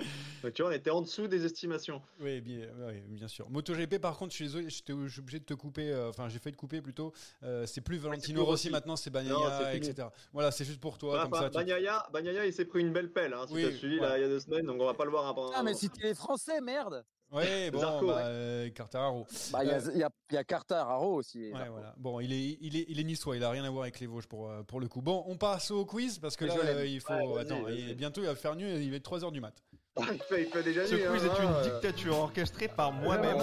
Donc tu vois, on était en dessous des estimations. Oui, bien, oui, bien sûr. MotoGP, par contre, je suis désolé, j'étais obligé de te couper, euh, enfin, j'ai fait de couper plutôt. Euh, c'est plus Valentino Rossi maintenant, c'est Bagnaia etc. Voilà, c'est juste pour toi. comme Bagnaia, il s'est pris une belle pelle, hein, si tu as suivi là, il y a deux semaines, donc on va pas le voir après. Ah, mais si tu es français, merde Ouais, bon, Zarco, bah, euh, Bah, il y, a, euh, y, a, y a aussi. Ouais, voilà. Bon, il est, il est, il est niçois, il a rien à voir avec les Vosges pour, euh, pour le coup. Bon, on passe au quiz parce que là, euh, il faut. attends, bientôt il va faire nuit, il va être 3h du mat. Ah, il, fait, il fait déjà Ce quiz est une dictature orchestrée par moi-même.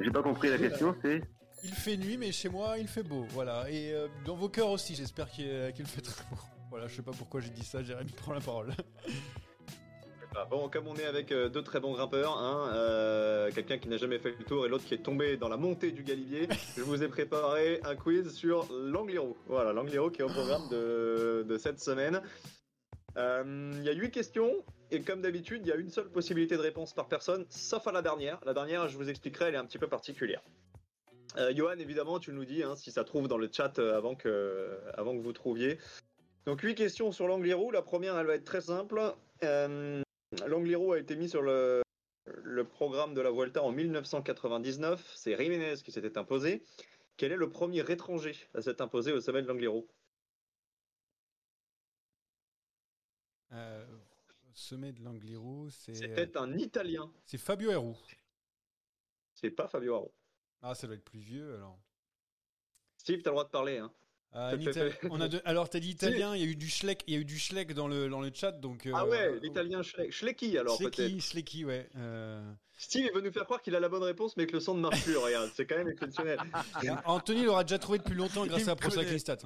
J'ai pas compris la question, c'est? Il fait nuit, mais chez moi, il fait beau. Voilà. Et euh, dans vos cœurs aussi, j'espère qu'il fait très beau. Voilà, je sais pas pourquoi j'ai dit ça, Jérémy prend la parole. Bon, comme on est avec euh, deux très bons grimpeurs, hein, euh, quelqu'un qui n'a jamais fait le tour et l'autre qui est tombé dans la montée du Galibier, je vous ai préparé un quiz sur l'Angliru. Voilà, l'Angliru qui est au programme de cette semaine. Il y a huit questions et comme d'habitude, il y a une seule possibilité de réponse par personne, sauf à la dernière. La dernière, je vous expliquerai, elle est un petit peu particulière. Euh, Johan, évidemment, tu nous dis hein, si ça trouve dans le chat euh, avant, que, avant que vous trouviez. Donc, huit questions sur l'Angliru. La première, elle va être très simple. Euh, L'Angliru a été mis sur le, le programme de la Vuelta en 1999. C'est Jiménez qui s'était imposé. Quel est le premier étranger à s'être imposé au sommet de l'Angliru Euh, sommet de l'Angliru, c'est. euh, C'était un Italien. C'est Fabio Heroux. C'est pas Fabio Haro. Ah, ça doit être plus vieux alors. Steve, t'as le droit de parler. Hein. Ah. On a de- Alors, t'as dit italien, il y a eu du Schleck, il y a eu du Schleck dans le, dans le chat, donc. Ah euh, ouais, l'italien Schleck. Schlecki alors peut-être. Schlecki, Schlecki, ouais. euh. Steve, il veut nous faire croire qu'il a la bonne réponse, mais que le son ne marche plus. Regarde, c'est quand même exceptionnel. Anthony l'aura déjà trouvé depuis longtemps grâce Il à ProSac connaît. Stat.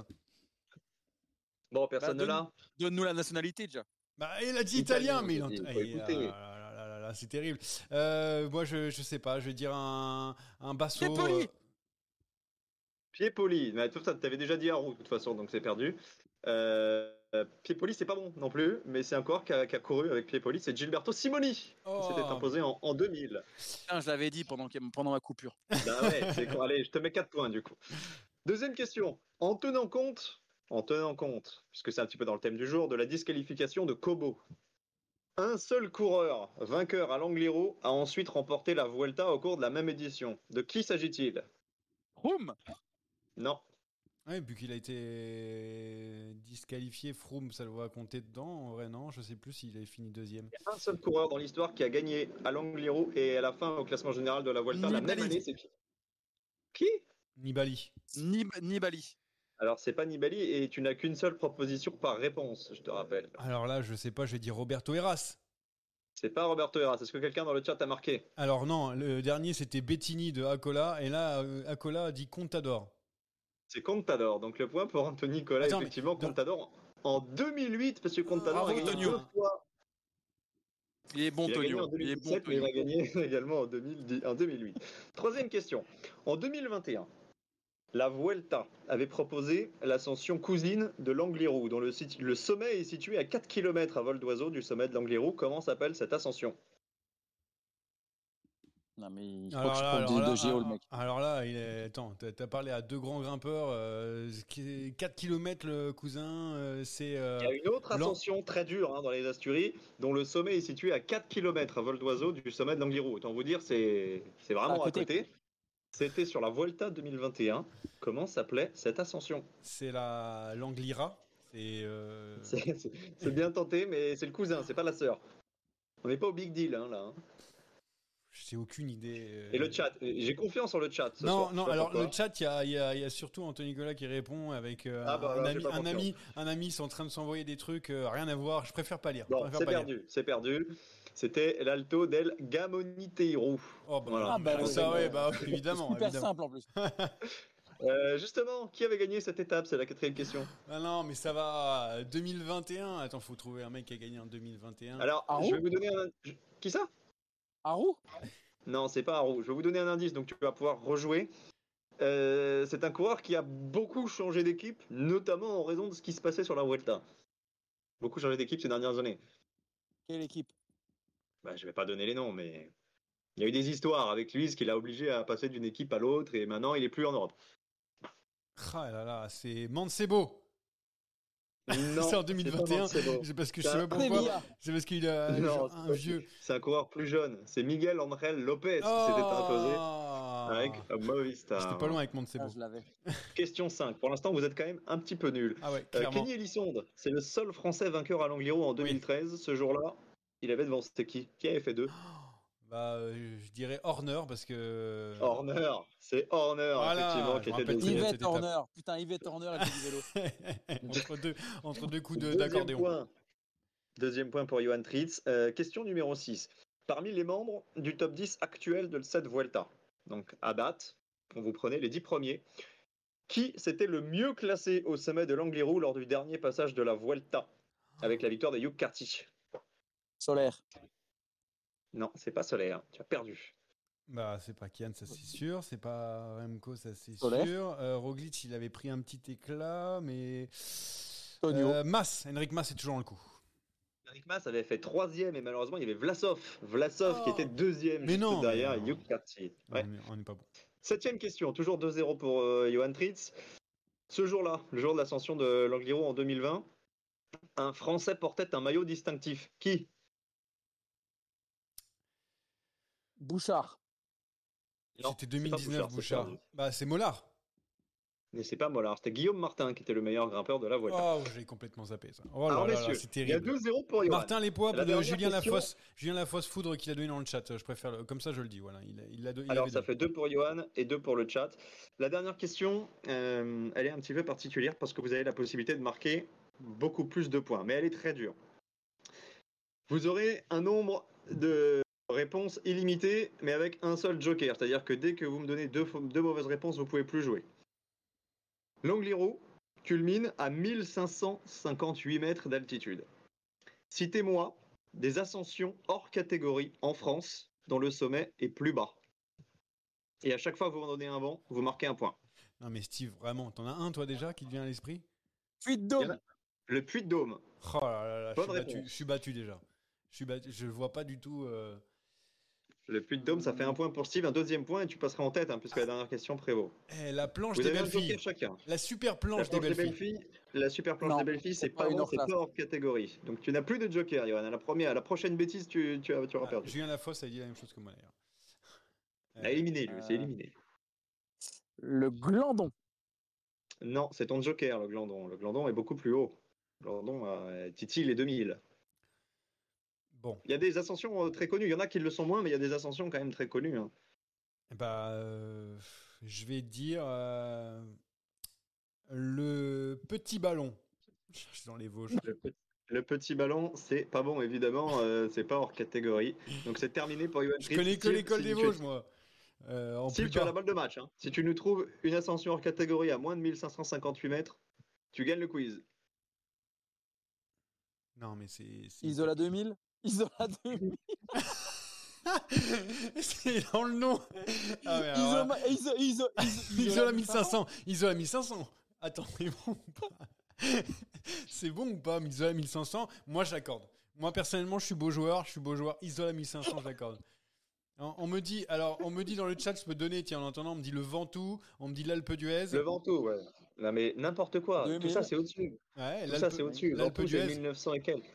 Bon, personne Bah, ne l'a. Donne-nous la nationalité déjà. Bah, il a dit Italien, italien, mais il ent- faut il- écouter. Ah là c'est terrible. Euh, moi, je, je sais pas, je vais dire un, un basso. C'est poli. euh, Pied poli. Mais tout ça, t'avais déjà dit Haro de toute façon, donc c'est perdu. Euh, pied poli, c'est pas bon non plus, mais c'est un coureur qui a, qui a couru avec pied poli. C'est Gilberto Simoni Oh. qui s'était imposé en, en 2000. Putain, je l'avais dit pendant, pendant ma coupure. Bah ouais, c'est quoi Allez, je te mets 4 points du coup. Deuxième question. En tenant compte, en tenant compte, puisque c'est un petit peu dans le thème du jour, de la disqualification de Kobo, un seul coureur vainqueur à l'Angliru a ensuite remporté la Vuelta au cours de la même édition. De qui s'agit-il? Room Non. Ouais, vu qu'il a été disqualifié, Froome, ça le va compter dedans. En vrai, non, je sais plus s'il avait fini deuxième. Il y a un seul coureur dans l'histoire qui a gagné à l'Angliru et à la fin au classement général de la Vuelta la même Nibali. année, c'est qui? Qui? Nibali. Nib- Nibali. Alors c'est pas Nibali et tu n'as qu'une seule proposition par réponse, je te rappelle. Alors là, je sais pas, je vais dire Roberto Heras. C'est pas Roberto Heras. Est-ce que quelqu'un dans le chat a marqué? Alors non, le dernier c'était Bettini de Acola, et là, euh, Acola a dit Contador. C'est Contador. Donc le point pour Anthony Nicolas, Attends, mais- effectivement, Contador en 2008, parce que Contador Bravo, a gagné deux fois. Il est bon, il a gagné en Tonio. Il est bon, 2017, mais il a gagné également en, 2010 en 2008. Troisième question. En 2021, la Vuelta avait proposé l'ascension cousine de l'Angliru, dont le, sit- le sommet est situé à 4 km à vol d'oiseau du sommet de l'Angliru. Comment s'appelle cette ascension? Non, mais il faut Alors que je là, alors de géo, le mec. alors là, il est... attends, t'as t'as parlé à deux grands grimpeurs, euh, ce qui est 4 km le cousin, euh, c'est... euh, Il y a une autre l'an- ascension très dure hein, dans les Asturies, dont le sommet est situé à 4 km à vol d'oiseau du sommet de l'Angliru. Autant vous dire, c'est c'est vraiment À à côté. C'était sur la Vuelta 2021. Comment s'appelait cette ascension? C'est la l'Anglira. C'est euh, C'est bien tenté, mais c'est le cousin, c'est pas la sœur. On n'est pas au big deal hein, là. hein. j'ai aucune idée. euh. Et le chat, j'ai confiance en le chat. ce Non, soir, non. Alors pourquoi. le chat, il y y a- il y a surtout Anthony Nicolas qui répond avec euh, Ah bah un, ami, un ami, un ami, en train de s'envoyer des trucs, euh, rien à voir. Je préfère pas lire. c'est perdu, c'est perdu. C'était l'Alto del Gamoniteiro. Oh, bah, Voilà. Ah, bah, ça, ouais, ouais, bah évidemment, Super évidemment. simple en plus. Euh, justement, qui avait gagné cette étape? C'est la quatrième question. Ah non, mais ça va. 2021. Attends, faut trouver un mec qui a gagné en 2021. Alors, Ah je vais vous donner un. Qui ça? Haru Non, c'est pas Haru. Je vais vous donner un indice, donc tu vas pouvoir rejouer. Euh, c'est un coureur qui a beaucoup changé d'équipe, notamment en raison de ce qui se passait sur la Vuelta. Beaucoup changé d'équipe ces dernières années. Quelle équipe? Bah, je vais pas donner les noms, mais il y a eu des histoires avec lui, ce qui l'a obligé à passer d'une équipe à l'autre, et maintenant il est plus en Europe. Ah là là, c'est Mancebo. Non, c'est en pas 2021. Mancebo. C'est parce que je C'est sais un- pas pourquoi. C'est parce qu'il a Non, un vieux. C'est un coureur plus jeune. C'est Miguel Angel Lopez qui Oh s'était imposé avec Movistar. J'étais pas loin avec Mancebo. Ah, je l'avais. Question 5. Pour l'instant, vous êtes quand même un petit peu nul. Ah ouais, Euh. Kenny Elissonde, c'est le seul Français vainqueur à l'Angliru en 2013. Ce jour-là, il avait devant c'était qui? Qui avait fait deux? Bah, euh, je dirais Horner parce que. Horner, c'est Horner Voilà, effectivement qui était deuxième. Yvette. Horner. Putain, Yvette Horner et du vélo. entre deux, entre deux coups de- Deuxième d'accordéon. point. Deuxième point pour Johan Tritz. Euh, question numéro 6. Parmi les membres du top 10 actuel de cette Vuelta, donc à date, quand vous prenez les 10 premiers, qui s'était le mieux classé au sommet de l'Angliru lors du dernier passage de la Vuelta avec la victoire de Hugh Carty Solaire. Non, c'est pas Solaire, tu as perdu. Bah, c'est pas Kian, ça c'est sûr. C'est pas Remco, ça c'est sûr. Euh, Roglic, il avait pris un petit éclat, mais. Tonio. Euh, Mas, Henrik Mas est toujours dans le coup. Eric Mas avait fait troisième et malheureusement il y avait Vlasov. Vlasov qui Oh. était deuxième Mais juste non, derrière mais non. Hugh Carty. Ouais. On est- On n'est pas bon. Septième question, toujours 2-0 pour euh, Johan Tritz. Ce jour-là, le jour de l'ascension de l'Angliru en 2020, un Français portait un maillot distinctif. Qui? Bouchard. Non, C'était c'est pas 2019, c'est Bouchard. Bah, c'est Mollard. Mais c'est pas Mollard, c'était Guillaume Martin qui était le meilleur grimpeur de la Vuelta. Oh, j'ai complètement zappé ça. Oh là Alors là c'est il y a terrible. 2-0 pour Johan. Martin Lespois La de dernière Julien Lafosse. Julien Lafosse Foudre qu'il a donné dans le chat. Je préfère le- comme ça, je le dis. Voilà, il, l'a il Alors ça donné. fait 2 pour Johan et 2 pour le chat. La dernière question, euh, elle est un petit peu particulière parce que vous avez la possibilité de marquer beaucoup plus de points, mais elle est très dure. Vous aurez un nombre de réponses illimité, mais avec un seul joker, c'est-à-dire que dès que vous me donnez deux, mauvaises réponses, vous pouvez plus jouer. L'Angliru culmine à 1558 mètres d'altitude. Citez-moi des ascensions hors catégorie en France dont le sommet est plus bas. Et à chaque fois que vous en donnez un bon, vous marquez un point. Non, mais Steve, vraiment, t'en as un toi déjà qui te vient à l'esprit? Puy de Dôme. Le Puy de Dôme. Oh là là là, je suis, battu, réponse. je suis battu déjà. Je suis battu, je vois pas du tout. euh, Le Puy de Dôme, ça fait un point pour Steve, un deuxième point et tu passeras en tête, hein, puisque la dernière question prévaut. eh, la planche Vous des belles filles. chacun. La super La planche des belles filles. la super planche Non, des belles filles, c'est pas une pas hors catégorie. Donc tu n'as plus de joker, Johan. À la première, à la prochaine bêtise, tu, tu, as- tu auras Ah, perdu. Julien Lafosse a dit la même chose que moi d'ailleurs. Il a éliminé, lui, c'est Euh, éliminé. Le glandon. Non, c'est ton joker, le glandon. Le glandon est beaucoup plus haut. Le glandon, euh, Titi, il est 2000. Bon, Il y a des ascensions euh, très connues. Il y en a qui le sont moins, mais il y a des ascensions quand même très connues. hein. bah, euh, je vais dire euh, le petit ballon. Je suis dans les Vosges. Le, pe- le petit ballon, c'est pas bon, évidemment. euh, c'est pas hors catégorie. Donc c'est terminé pour Johan Je connais que l'école si des tu- Vosges, moi. Euh, en plus tu as la balle de match. hein. Si tu nous trouves une ascension hors catégorie à moins de 1558 mètres, tu gagnes le quiz. Non, mais c'est. c'est- Isola 2000. Isola 2000. c'est dans le nom. Ah, mais là- Isoma- Iso- Iso- Iso- Isola 1500. Isola 1500. Attends, c'est bon ou pas? C'est bon ou pas, Isola 1500 Moi, j'accorde. Moi, personnellement, je suis beau joueur. Je suis beau joueur. Isola 1500, j'accorde. On, me dit, alors, on me dit dans le chat, je peux donner, tiens, en entendant, on me dit le Ventoux, on me dit l'Alpe d'Huez. Le Ventoux, ouais. Non, mais n'importe quoi. Tout 2000. ça, c'est au-dessus. Ouais, Tout ça, c'est au-dessus. l'Alpe d'Huez. 1900 et quelques.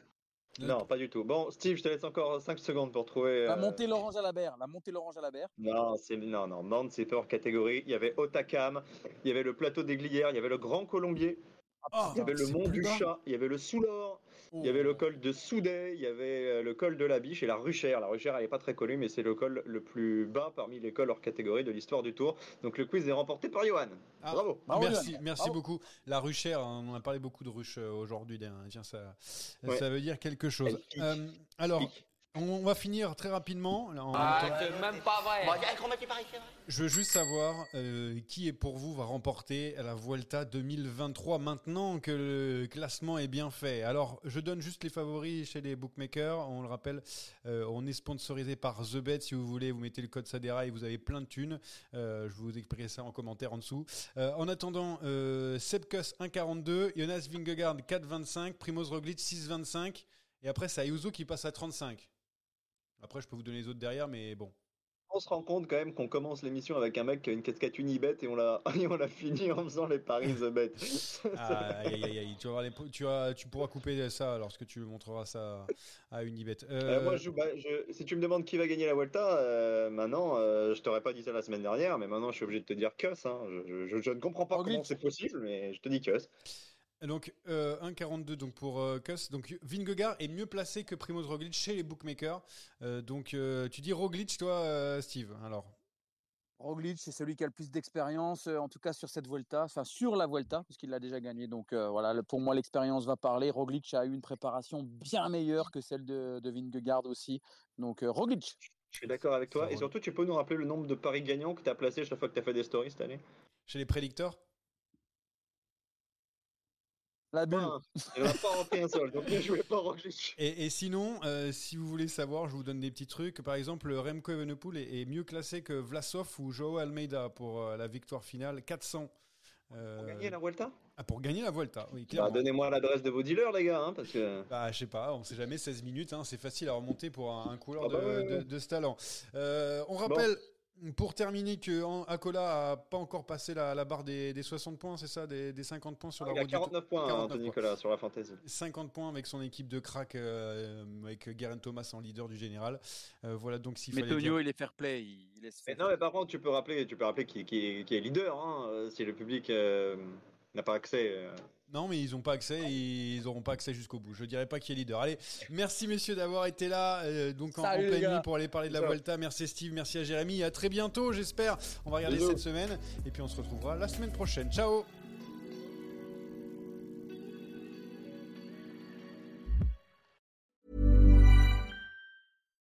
Non, pas du tout. Bon, Steve, je te laisse encore 5 secondes pour trouver. La euh, montée l'orange à la berre. La montée l'orange à la berre. Non, c'est non, non. Nantes, c'est pas hors catégorie. Il y avait Otakam, il y avait le plateau des Glières, il y avait le Grand Colombier, Oh, il y avait le Mont du. Chat, il y avait le Soulor, Oh. il y avait le col de Soudet, il y avait euh, le col de la Biche et la Ruchère. La Ruchère, elle est pas très connue, mais c'est le col le plus bas parmi les cols hors catégorie de l'histoire du Tour. Donc le quiz est remporté par Johan. Ah, Bravo. Bravo, merci, Yann. merci Bravo. beaucoup. La ruchère, on a parlé beaucoup de ruches euh, aujourd'hui. Tiens, ça, Ouais. ça veut dire quelque chose. Euh, alors. On va finir très rapidement. là, en Ah, c'est même pas vrai. Je veux juste savoir euh, qui est pour vous va remporter la Vuelta 2023 maintenant que le classement est bien fait? Alors, je donne juste les favoris chez les bookmakers. On le rappelle, euh, on est sponsorisé par The Bet. Si vous voulez, vous mettez le code Sadera et vous avez plein de thunes. Euh, je vous expliquerai ça en commentaire en dessous. Euh, en attendant, euh, Sepkus 1,42, Jonas Vingegaard 4,25, Primoz Roglic 6,25 et après c'est Ayuso qui passe à 35. Après, je peux vous donner les autres derrière, mais bon. On se rend compte quand même qu'on commence l'émission avec un mec qui a une casquette Unibet et on l'a on l'a fini en faisant les paris The Bet. Ah, aïe, aïe, aïe. Tu, vas les tu, vas- tu pourras couper ça lorsque tu montreras ça à Unibet. Euh, Euh, moi, je, bah, je- si tu me demandes qui va gagner la Vuelta, euh, maintenant, je t'aurais pas dit ça la semaine dernière, mais maintenant je suis obligé de te dire Kuss. Hein. Je, ne comprends pas Roglic. comment c'est possible, mais je te dis Kuss. Donc euh, 1,42 donc pour euh, Kuss. Donc Vingegaard est mieux placé que Primoz Roglic chez les bookmakers. Euh, donc euh, tu dis Roglic toi, euh, Steve. Alors? Roglic, c'est celui qui a le plus d'expérience, euh, en tout cas sur cette Vuelta, enfin sur la Vuelta, puisqu'il l'a déjà gagné. Donc euh, voilà, le- pour moi, l'expérience va parler. Roglic a eu une préparation bien meilleure que celle de, de Vingegaard aussi. Donc euh, Roglic. Je suis d'accord avec toi. Et surtout, tu peux nous rappeler le nombre de paris gagnants que tu as placé chaque fois que tu as fait des stories cette année? Chez les prédicteurs? La bulle. Pas un. Il n'en a pas rentré un seul, donc ne jouez pas Roglic. Et, et sinon, euh, si vous voulez savoir, je vous donne des petits trucs. Par exemple, Remco Evenepoel est, est mieux classé que Vlasov ou Joao Almeida pour euh, la victoire finale 400. euh, Pour gagner la Vuelta? Ah, pour gagner la Vuelta, oui, bah, clairement. Donnez-moi l'adresse de vos dealers, les gars, hein, parce que. Bah, je sais pas, on sait jamais, 16 minutes, hein, c'est facile à remonter pour un, un coureur Ah bah de, ouais, de- ouais. de ce talent. Euh, on rappelle Pour terminer, que Akola a pas encore passé la, la barre des, des 60 points, c'est ça des, des 50 points sur la Il a route du tour- 49 points, 49 Anthony Nicolas, sur la fantasy. 50 points avec son équipe de crack, euh, avec Garen Thomas en leader du général. Euh, voilà donc s'il Mais fallait Tonio, dire- il est fair play. Il, il laisse Mais faire. non, mais par contre, tu peux rappeler, tu peux rappeler qui, qui, qui est leader, hein, euh, si le public euh, n'a pas accès. Non, mais ils n'ont pas accès, et ils n'auront pas accès jusqu'au bout. Je dirais pas qui est leader. Allez, merci messieurs d'avoir été là, euh, donc en, Salut, pleine nuit pour aller parler de la Ciao. Vuelta. Merci Steve, merci à Jérémy. À très bientôt, j'espère. On va regarder Bisous. cette semaine, et puis on se retrouvera la semaine prochaine. Ciao.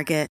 Target.